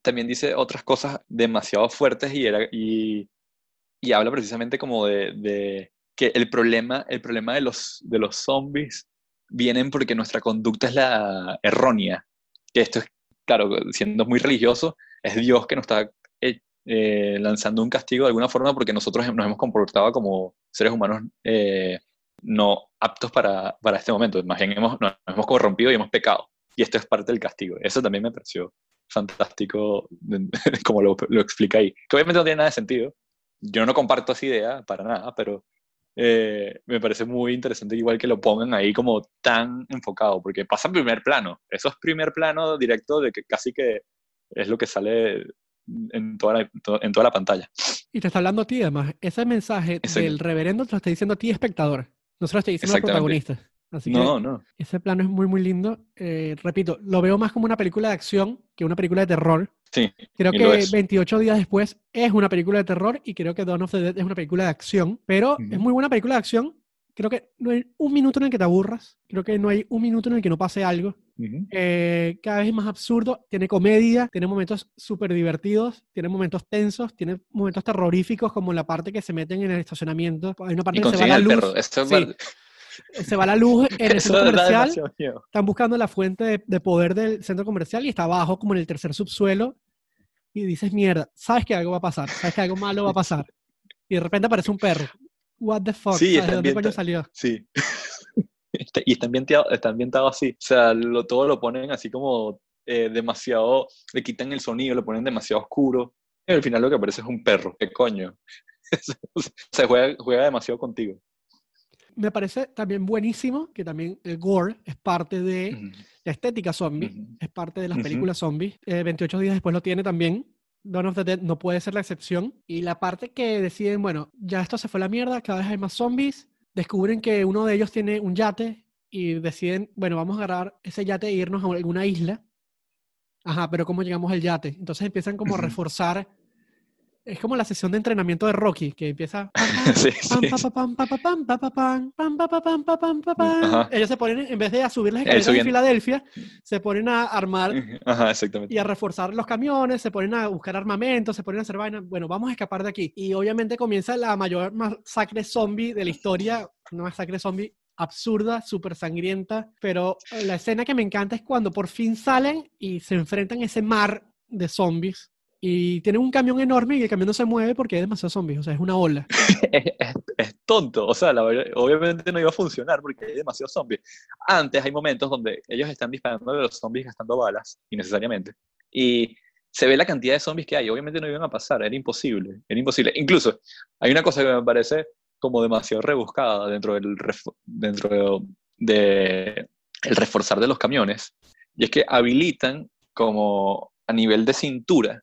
también dice otras cosas demasiado fuertes y, era, y, y habla precisamente como de, de que el problema, el problema de, los, de los zombies vienen porque nuestra conducta es la errónea. Que esto es, claro, siendo muy religioso, es Dios que nos está eh, lanzando un castigo de alguna forma porque nosotros nos hemos comportado como seres humanos eh, no aptos para, para este momento. Más bien hemos, nos hemos corrompido y hemos pecado. Y esto es parte del castigo. Eso también me pareció fantástico como lo, lo explica ahí. Que obviamente no tiene nada de sentido. Yo no comparto esa idea para nada, pero eh, me parece muy interesante igual que lo pongan ahí como tan enfocado, porque pasa en primer plano. Eso es primer plano directo de que casi que es lo que sale en toda la, en toda la pantalla. Y te está hablando a ti, además. Ese mensaje Ese- del reverendo te lo está diciendo a ti, espectador. No se lo está diciendo al protagonista. Así que No, no. ese plano es muy, muy lindo. Eh, repito, lo veo más como una película de acción que una película de terror. Sí, Creo que es. 28 días después es una película de terror y creo que Dawn of the Dead es una película de acción, pero es muy buena película de acción. Creo que no hay un minuto en el que te aburras. Creo que no hay un minuto en el que no pase algo. Ujú. Eh, cada vez es más absurdo. Tiene comedia, tiene momentos súper divertidos, tiene momentos tensos, tiene momentos terroríficos como la parte que se meten en el estacionamiento. Hay una parte y que se va la luz. perro. Eso, sí, se va la luz en el centro comercial. Están buscando la fuente de, de poder del centro comercial y está abajo, como en el tercer subsuelo. Y dices, mierda, sabes que algo va a pasar, sabes que algo malo va a pasar. Y de repente aparece un perro. What the fuck? Sí, está ¿De dónde coño salió? Sí. Y está ambientado, está ambientado así. O sea, lo, todo lo ponen así como eh, demasiado, le quitan el sonido, lo ponen demasiado oscuro. Y al final lo que aparece es un perro. ¿Qué coño? Se juega, juega demasiado contigo. Me parece también buenísimo que también el gore es parte de la estética zombie, es parte de las películas zombies. Eh, 28 días después lo tiene también. Dawn of the Dead no puede ser la excepción. Y la parte que deciden, bueno, ya esto se fue a la mierda, cada vez hay más zombies, descubren que uno de ellos tiene un yate y deciden, bueno, vamos a agarrar ese yate e irnos a alguna isla. Ajá, pero ¿cómo llegamos al yate? Entonces empiezan como a reforzar. Es como la sesión de entrenamiento de Rocky, que empieza. Ellos se ponen, en vez de a subir las escaleras subiendo. Filadelfia, se ponen a armar Ajá, y a reforzar los camiones, se ponen a buscar armamento, se ponen a hacer vainas. Bueno, vamos a escapar de aquí. Y obviamente comienza la mayor masacre zombie de la historia, una masacre zombie absurda, súper sangrienta, pero la escena que me encanta es cuando por fin salen y se enfrentan a ese mar de zombies. Y tienen un camión enorme y el camión no se mueve porque hay demasiados zombies, o sea, es una ola. es, es- tonto, o sea, la obviamente no iba a funcionar porque hay demasiados zombies. Antes hay momentos donde ellos están disparando a los zombies gastando balas, innecesariamente, y se ve la cantidad de zombies que hay, obviamente no iban a pasar, era imposible, era imposible. Incluso, hay una cosa que me parece como demasiado rebuscada dentro del dentro de el reforzar de los camiones, y es que habilitan como a nivel de cintura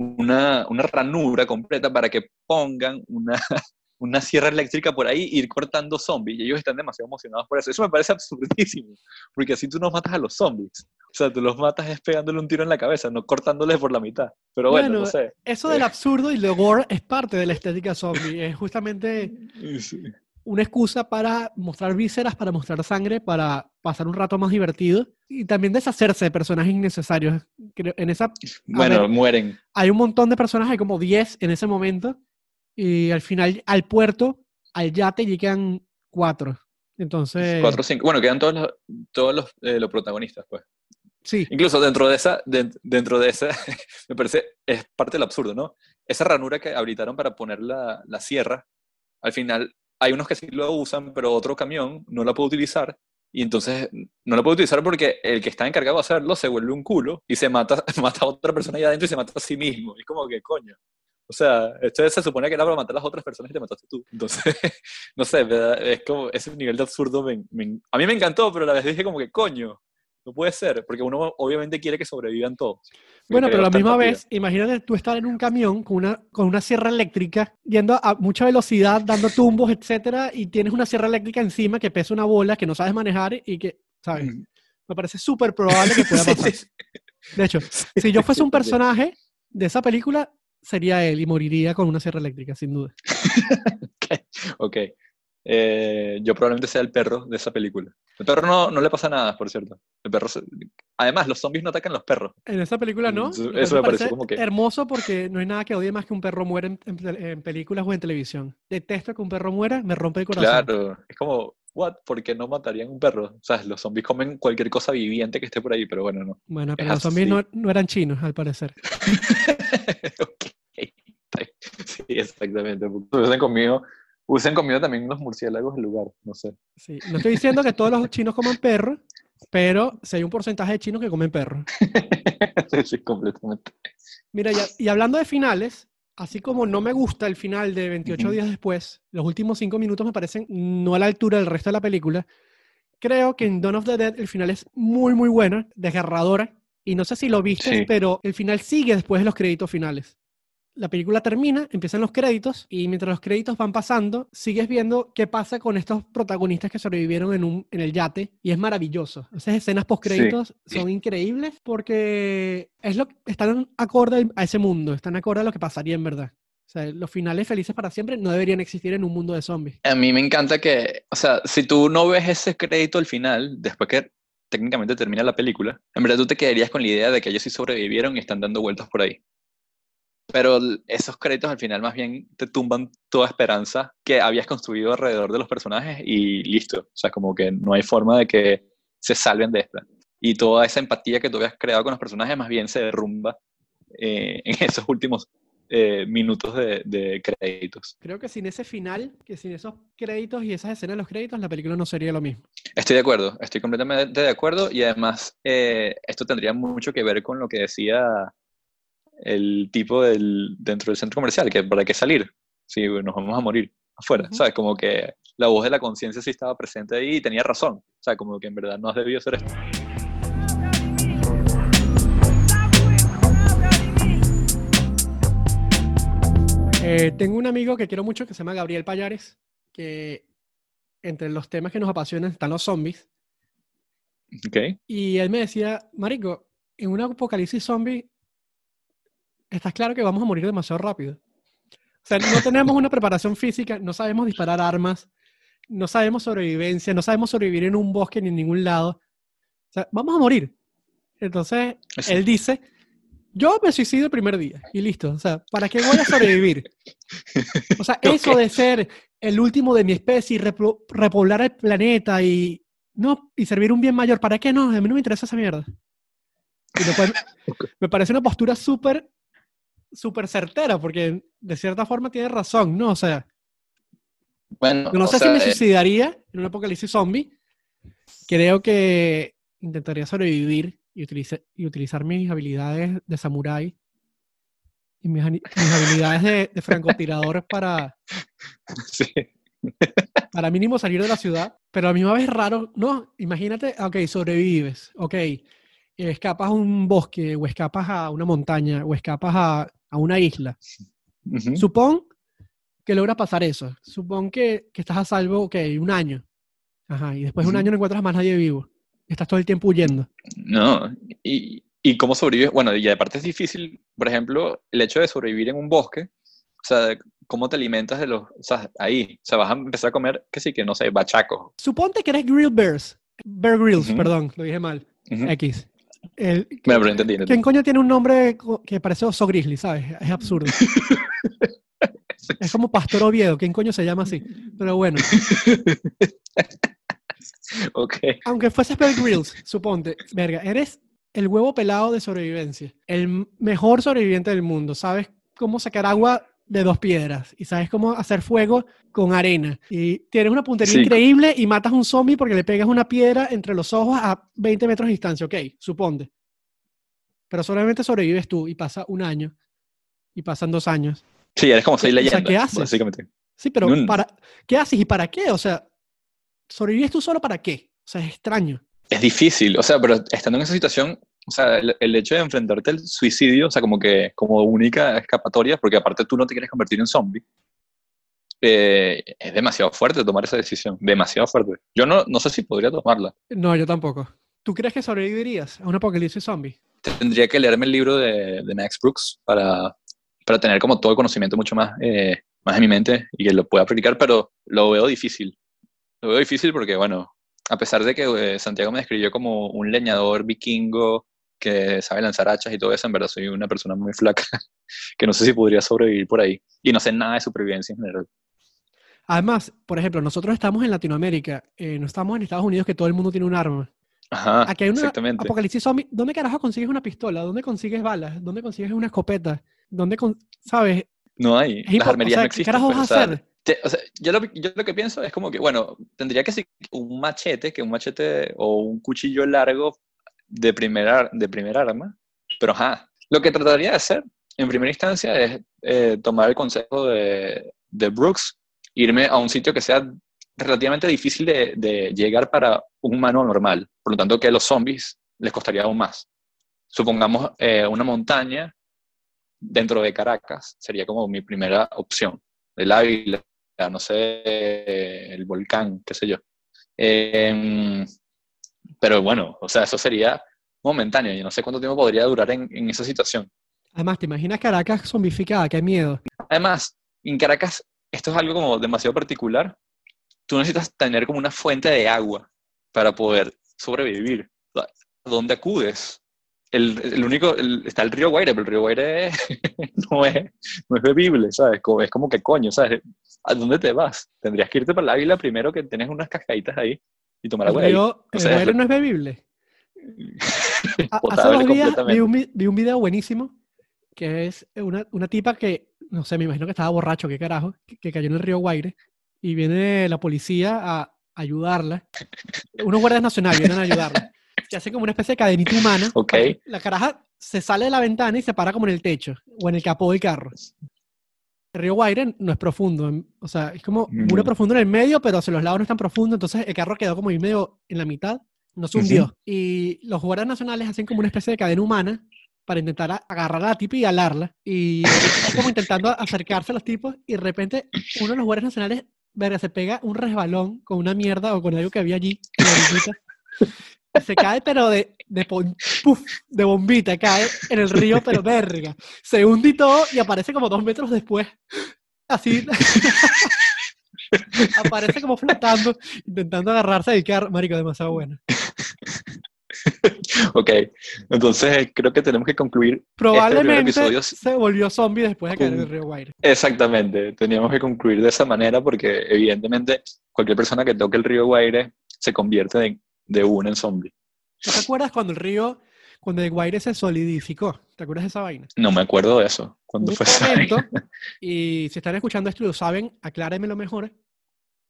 una, una ranura completa para que pongan una, una sierra eléctrica por ahí e ir cortando zombies. Y ellos están demasiado emocionados por eso. Eso me parece absurdísimo, porque así tú no matas a los zombies. O sea, tú los matas es pegándole un tiro en la cabeza, no cortándoles por la mitad. Pero bueno, Bueno, no sé. Eso del absurdo y lo gore es parte de la estética zombie. Es justamente Sí. Una excusa para mostrar vísceras, para mostrar sangre, para pasar un rato más divertido y también deshacerse de personajes innecesarios. Creo- En esa Bueno, ver. mueren. hay un montón de personajes, hay como 10 en ese momento, y al final al puerto, al yate llegan cuatro. Entonces, Cuatro o cinco. Bueno, quedan todos los, todos los, eh, los protagonistas, pues. sí, Incluso dentro de esa, de- dentro de esa, me parece, es parte del absurdo, ¿no? Esa ranura que habilitaron para poner la, la sierra, al final hay unos que sí lo usan, pero otro camión no la puede utilizar. Y entonces no la puede utilizar porque el que está encargado de hacerlo se vuelve un culo y se mata, mata a otra persona allá adentro y se mata a sí mismo. Y es como que coño. O sea, esto se supone que era para matar a las otras personas y te mataste tú. Entonces, no sé, ¿verdad? es como ese nivel de absurdo. me- me- a mí me encantó, pero la vez dije como que coño. No puede ser, porque uno obviamente quiere que sobrevivan todos. Bueno, pero a la misma vez, imagínate tú estar en un camión con una, con una sierra eléctrica, yendo a mucha velocidad, dando tumbos, etcétera, y tienes una sierra eléctrica encima que pesa una bola que no sabes manejar y que, ¿sabes? vida. Me parece súper probable que pueda pasar. sí, De hecho, si yo fuese un personaje de esa película, sería él y moriría con una sierra eléctrica, sin duda. Ok. Eh, yo probablemente sea el perro de esa película. El perro no, no le pasa nada, por cierto. El perro se- Además, los zombies no atacan los perros. En esa película no. Eso- eso me parece como que- hermoso porque no hay nada que odie más que un perro muera en, en- en películas o en televisión. Detesto que un perro muera, me rompe el corazón. Claro. Es como, ¿what? ¿Por qué no matarían un perro? O sea, los zombies comen cualquier cosa viviente que esté por ahí, pero bueno, no. Bueno, Es pero los zombies no, no eran chinos, al parecer. Ok. Sí, exactamente. Usen conmigo, usen conmigo también unos murciélagos en lugar, no sé. Sí. No estoy diciendo que todos los chinos coman perros, pero si hay un porcentaje de chinos que comen perros. sí, sí, completamente. Mira, y hablando de finales, así como no me gusta el final de 28 Ujú. días después, los últimos 5 minutos me parecen no a la altura del resto de la película. Creo que en Dawn of the Dead el final es muy, muy bueno, desgarradora. Y no sé si lo viste, Sí. pero el final sigue después de los créditos finales. La película termina, empiezan los créditos y mientras los créditos van pasando, sigues viendo qué pasa con estos protagonistas que sobrevivieron en, un, en el yate y es maravilloso. Esas escenas post créditos son increíbles porque es lo, están acorde a ese mundo, están acorde a lo que pasaría en verdad. O sea, los finales felices para siempre no deberían existir en un mundo de zombies. A mí me encanta que, o sea, si tú no ves ese crédito al final, después que técnicamente termina la película, en verdad tú te quedarías con la idea de que ellos sí sobrevivieron y están dando vueltas por ahí. Pero esos créditos al final más bien te tumban toda esperanza que habías construido alrededor de los personajes y listo. O sea, como que no hay forma de que se salven de esta. Y toda esa empatía que tú habías creado con los personajes más bien se derrumba eh, en esos últimos eh, minutos de, de créditos. Creo que sin ese final, que sin esos créditos y esas escenas de los créditos, la película no sería lo mismo. Estoy de acuerdo, estoy completamente de acuerdo y además eh, esto tendría mucho que ver con lo que decía el tipo del, dentro del centro comercial, que para qué salir si nos vamos a morir afuera, Ujú. ¿sabes? Como que la voz de la conciencia sí estaba presente ahí y tenía razón, o sea, como que en verdad no has debido hacer esto. Eh, tengo un amigo que quiero mucho que se llama Gabriel Payares, que entre los temas que nos apasionan están los zombies. ¿Ok? Y él me decía, Marico, en un apocalipsis zombie, estás claro que vamos a morir demasiado rápido. O sea, no tenemos una preparación física, no sabemos disparar armas, no sabemos sobrevivencia, no sabemos sobrevivir en un bosque ni en ningún lado. O sea, vamos a morir. Entonces, él dice, yo me suicido el primer día y listo. O sea, ¿para qué voy a sobrevivir? O sea, eso de ser el último de mi especie y repoblar el planeta y, no, y servir un bien mayor, ¿para qué no? A mí no me interesa esa mierda. Y me parece una postura súper, súper certera, porque de cierta forma tiene razón, ¿no? O sea, Bueno, no sé si me eh, suicidaría en un apocalipsis zombie. Creo que intentaría sobrevivir y, utilice- y utilizar mis habilidades de samurái y mis, habilidades de, de francotirador para, sí. para mínimo salir de la ciudad, pero a la misma vez raro, no, imagínate, ok, sobrevives, ok, escapas a un bosque o escapas a una montaña o escapas a, a una isla. Ujú. Supón que logra pasar eso, supón que, que estás a salvo, ok, un año, ajá, y después de un año no encuentras más nadie vivo, estás todo el tiempo huyendo. No, y, y cómo sobrevives, bueno, y aparte es difícil, por ejemplo, el hecho de sobrevivir en un bosque, o sea, cómo te alimentas de los, o sea, ahí, o sea, vas a empezar a comer, que sí, que no sé, bachacos. Suponte que eres Grill Bears, Bear Grylls, Ujú. perdón, lo dije mal, Ujú. X. El- Bueno, pero entendí, entendí. ¿Quién coño tiene un nombre que parece oso grizzly, sabes? Es absurdo. Es como Pastor Oviedo, ¿quién coño se llama así? Pero bueno, Ok, aunque fueses Bear Grylls, suponte, verga, eres el huevo pelado de sobrevivencia, el mejor sobreviviente del mundo, sabes cómo sacar agua de dos piedras y sabes cómo hacer fuego con arena y tienes una puntería Sí. increíble y matas a un zombie porque le pegas una piedra entre los ojos a 20 metros de distancia, ok, suponte. Pero solamente sobrevives tú y pasa un año y pasan dos años. sí, eres como seis O sea, leyendas, ¿qué haces? básicamente. Sí, pero Mm. para, ¿qué haces y para qué? O sea, ¿sobrevives tú solo para qué? O sea, es extraño. es difícil, o sea, pero estando en esa situación, o sea, el, el hecho de enfrentarte al suicidio, o sea, como que como única escapatoria, porque aparte tú no te quieres convertir en zombie, eh, es demasiado fuerte tomar esa decisión, demasiado fuerte. Yo no, no sé si podría tomarla. No, yo tampoco. ¿Tú crees que sobrevivirías a un apocalipsis zombie? Tendría que leerme el libro de, de Max Brooks para, para tener como todo el conocimiento mucho más, eh, más en mi mente y que lo pueda practicar, pero lo veo difícil. Lo veo difícil porque, bueno, a pesar de que eh, Santiago me describió como un leñador vikingo que sabe lanzar hachas y todo eso, en verdad soy una persona muy flaca que no sé si podría sobrevivir por ahí. Y no sé nada de supervivencia en general. Además, por ejemplo, nosotros estamos en Latinoamérica, eh, no estamos en Estados Unidos que todo el mundo tiene un arma. Ajá, Aquí hay un exactamente. apocalipsis zombie. ¿Dónde carajo consigues una pistola? ¿Dónde consigues balas? ¿Dónde consigues una escopeta? ¿Dónde, con- sabes? No hay. Las armerías o sea, no ¿qué existen. carajo pues, vas a hacer? o sea, yo, lo, yo lo que pienso es como que, bueno, tendría que ser un machete, que un machete o un cuchillo largo de primera, de primer arma, pero ajá, lo que trataría de hacer en primera instancia es eh, tomar el consejo de, de Brooks, irme a un sitio que sea relativamente difícil de, de llegar para un humano normal, por lo tanto que a los zombies les costaría aún más. Supongamos eh, una montaña dentro de Caracas, sería como mi primera opción. El Ávila, no sé, el volcán, qué sé yo. Em, pero bueno, o sea, eso sería momentáneo. Yo no sé cuánto tiempo podría durar en, en esa situación. Además, ¿te imaginas Caracas zombificada? ¡Qué miedo! Además, en Caracas, esto es algo como demasiado particular. Tú necesitas tener como una fuente de agua para poder sobrevivir. ¿A dónde acudes? El, el único, el- está el río Guaire, pero el río Guaire no es, no es bebible, ¿sabes? Como- Es como que coño, ¿sabes? ¿A dónde te vas? Tendrías que irte para el Ávila primero que tienes unas cascaditas ahí y tomar El agua ahí. río, el sea, es Guaire re- no es bebible. Hace dos días vi un, vi- vi un video buenísimo que es una, una tipa que, no sé, me imagino que estaba borracho, qué carajo, que, que cayó en el río Guaire y viene la policía a ayudarla. Unos guardias nacionales vienen a ayudarla. Que hacen como una especie de cadenita humana. La caraja se sale de la ventana y se para como en el techo o en el capó del carro. El río Guaire no es profundo, en- o sea, es como muy No. profundo en el medio, pero hacia los lados no es tan profundo, entonces el carro quedó como ahí medio en la mitad, no se hundió. Y los guardias nacionales hacen como una especie de cadena humana para intentar agarrar a la tipa y alarla. Y están como intentando acercarse a los tipos y de repente uno de los guardias nacionales verga, se pega un resbalón con una mierda o con algo que había allí en la se cae, pero de, de, pon- de bombita, cae en el río, pero verga. Se hunde y todo y aparece como dos metros después. Así. aparece como flotando, intentando agarrarse del carro. Marico, demasiado bueno. Ok, entonces creo que tenemos que concluir Probablemente episodio- se volvió zombie después de caer en el río Guaire. Exactamente, teníamos que concluir de esa manera porque evidentemente cualquier persona que toque el río Guaire se convierte de, de una en zombie. ¿Tú te acuerdas cuando el río, cuando el Guaire se solidificó? ¿Te acuerdas de esa vaina? No me acuerdo de eso. ¿Cuándo Hubo fue esa momento, y si están escuchando esto y lo saben, aclárenmelo mejor.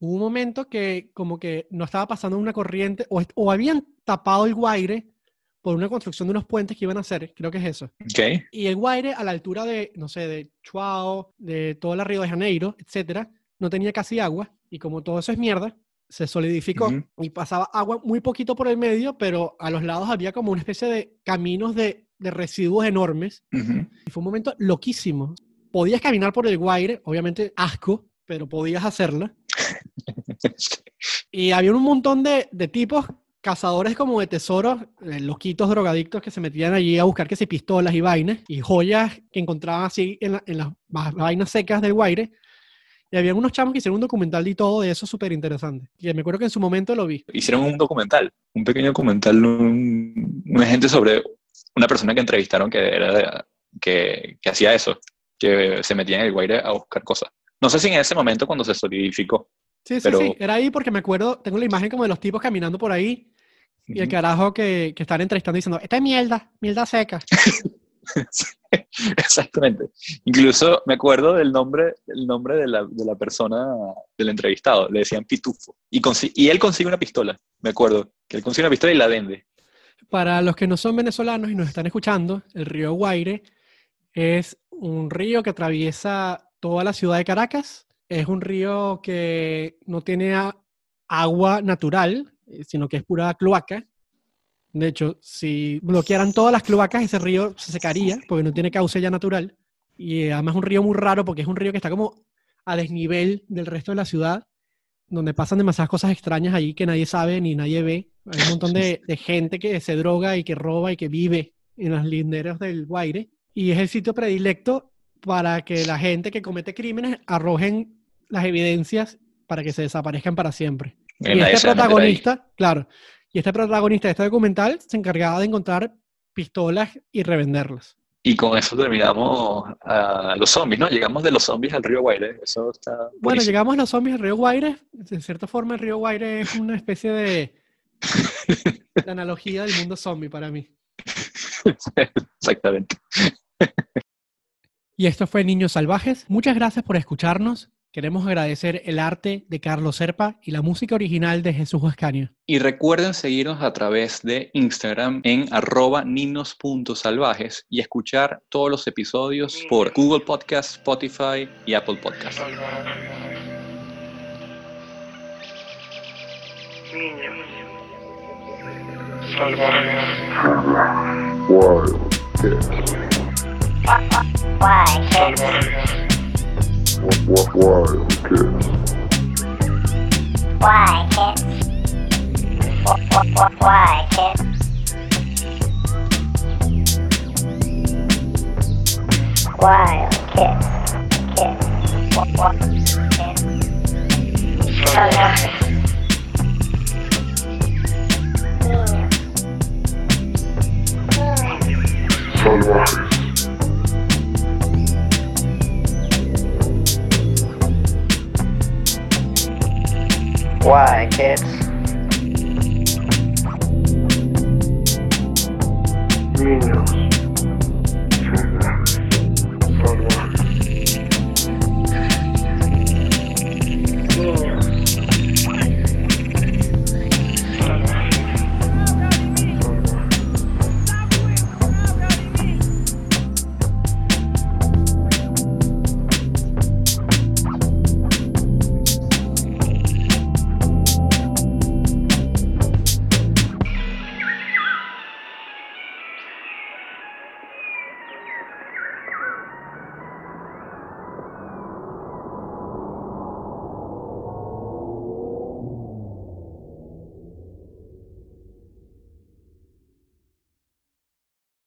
Hubo un momento que como que no estaba pasando una corriente o, o habían tapado el Guaire por una construcción de unos puentes que iban a hacer, creo que es eso. Ok, Y el Guaire a la altura de, no sé, de Chuao, de toda la Río de Janeiro, etcétera, no tenía casi agua y como todo eso es mierda, se solidificó y pasaba agua muy poquito por el medio, pero a los lados había como una especie de caminos de, de residuos enormes y fue un momento loquísimo. Podías caminar por el Guaire, obviamente asco, pero podías hacerlo. Y había un montón de, de tipos, cazadores como de tesoros, eh, loquitos drogadictos que se metían allí a buscar que si pistolas y vainas y joyas que encontraban así en, la- en las va- vainas secas del Guaire. Y había unos chamos que hicieron un documental y todo de eso súper interesante. Y me acuerdo que en su momento lo vi. Hicieron un documental, un pequeño documental, un- una gente sobre una persona que entrevistaron que, era que, que hacía eso, que se metía en el Guaire a buscar cosas. No sé si en ese momento cuando se solidificó. Sí, sí, Pero- sí. Era ahí porque me acuerdo, tengo la imagen como de los tipos caminando por ahí y el carajo que, que están entrevistando diciendo, esta es mierda, mierda seca. Exactamente. Incluso me acuerdo del nombre, el nombre de la, de la persona, del entrevistado. Le decían Pitufo. Y, y él consigue una pistola. Me acuerdo que él consigue una pistola y la vende. Para los que no son venezolanos y nos están escuchando, el río Guaire es un río que atraviesa toda la ciudad de Caracas. Es un río que no tiene agua natural, eh, sino que es pura cloaca. De hecho, si bloquearan todas las cloacas, ese río se secaría porque no tiene cauce ya natural. Y eh, además es un río muy raro porque es un río que está como a desnivel del resto de la ciudad, donde pasan demasiadas cosas extrañas ahí que nadie sabe ni nadie ve. Hay un montón de, de gente que se droga y que roba y que vive en las linderas del Guaire. Y es el sitio predilecto para que la gente que comete crímenes arrojen las evidencias para que se desaparezcan para siempre. Y nadie este protagonista, claro, y este protagonista de este documental se encargaba de encontrar pistolas y revenderlas. Y con eso terminamos a los zombies, ¿no? Llegamos de los zombies al río Guaire. Eso está Bueno, llegamos a los zombies del río Guaire. De cierta forma, el río Guaire es una especie de, de analogía del mundo zombie para mí. Exactamente. Y esto fue Niños Salvajes. Muchas gracias por escucharnos. Queremos agradecer el arte de Carlos Serpa y la música original de Jesús Ascanio. Y recuerden seguirnos a través de Instagram en arroba ninos.salvajes y escuchar todos los episodios por Google Podcast, Spotify y Apple Podcast. Salvaje. Niños. Salvaje. Wild Kids. Salvaje. Wild, wild Kids. Why, kids? Why, kids? Wild kids. Kids. Kids. Salvajes. Salvajes. Why, kids? Niños.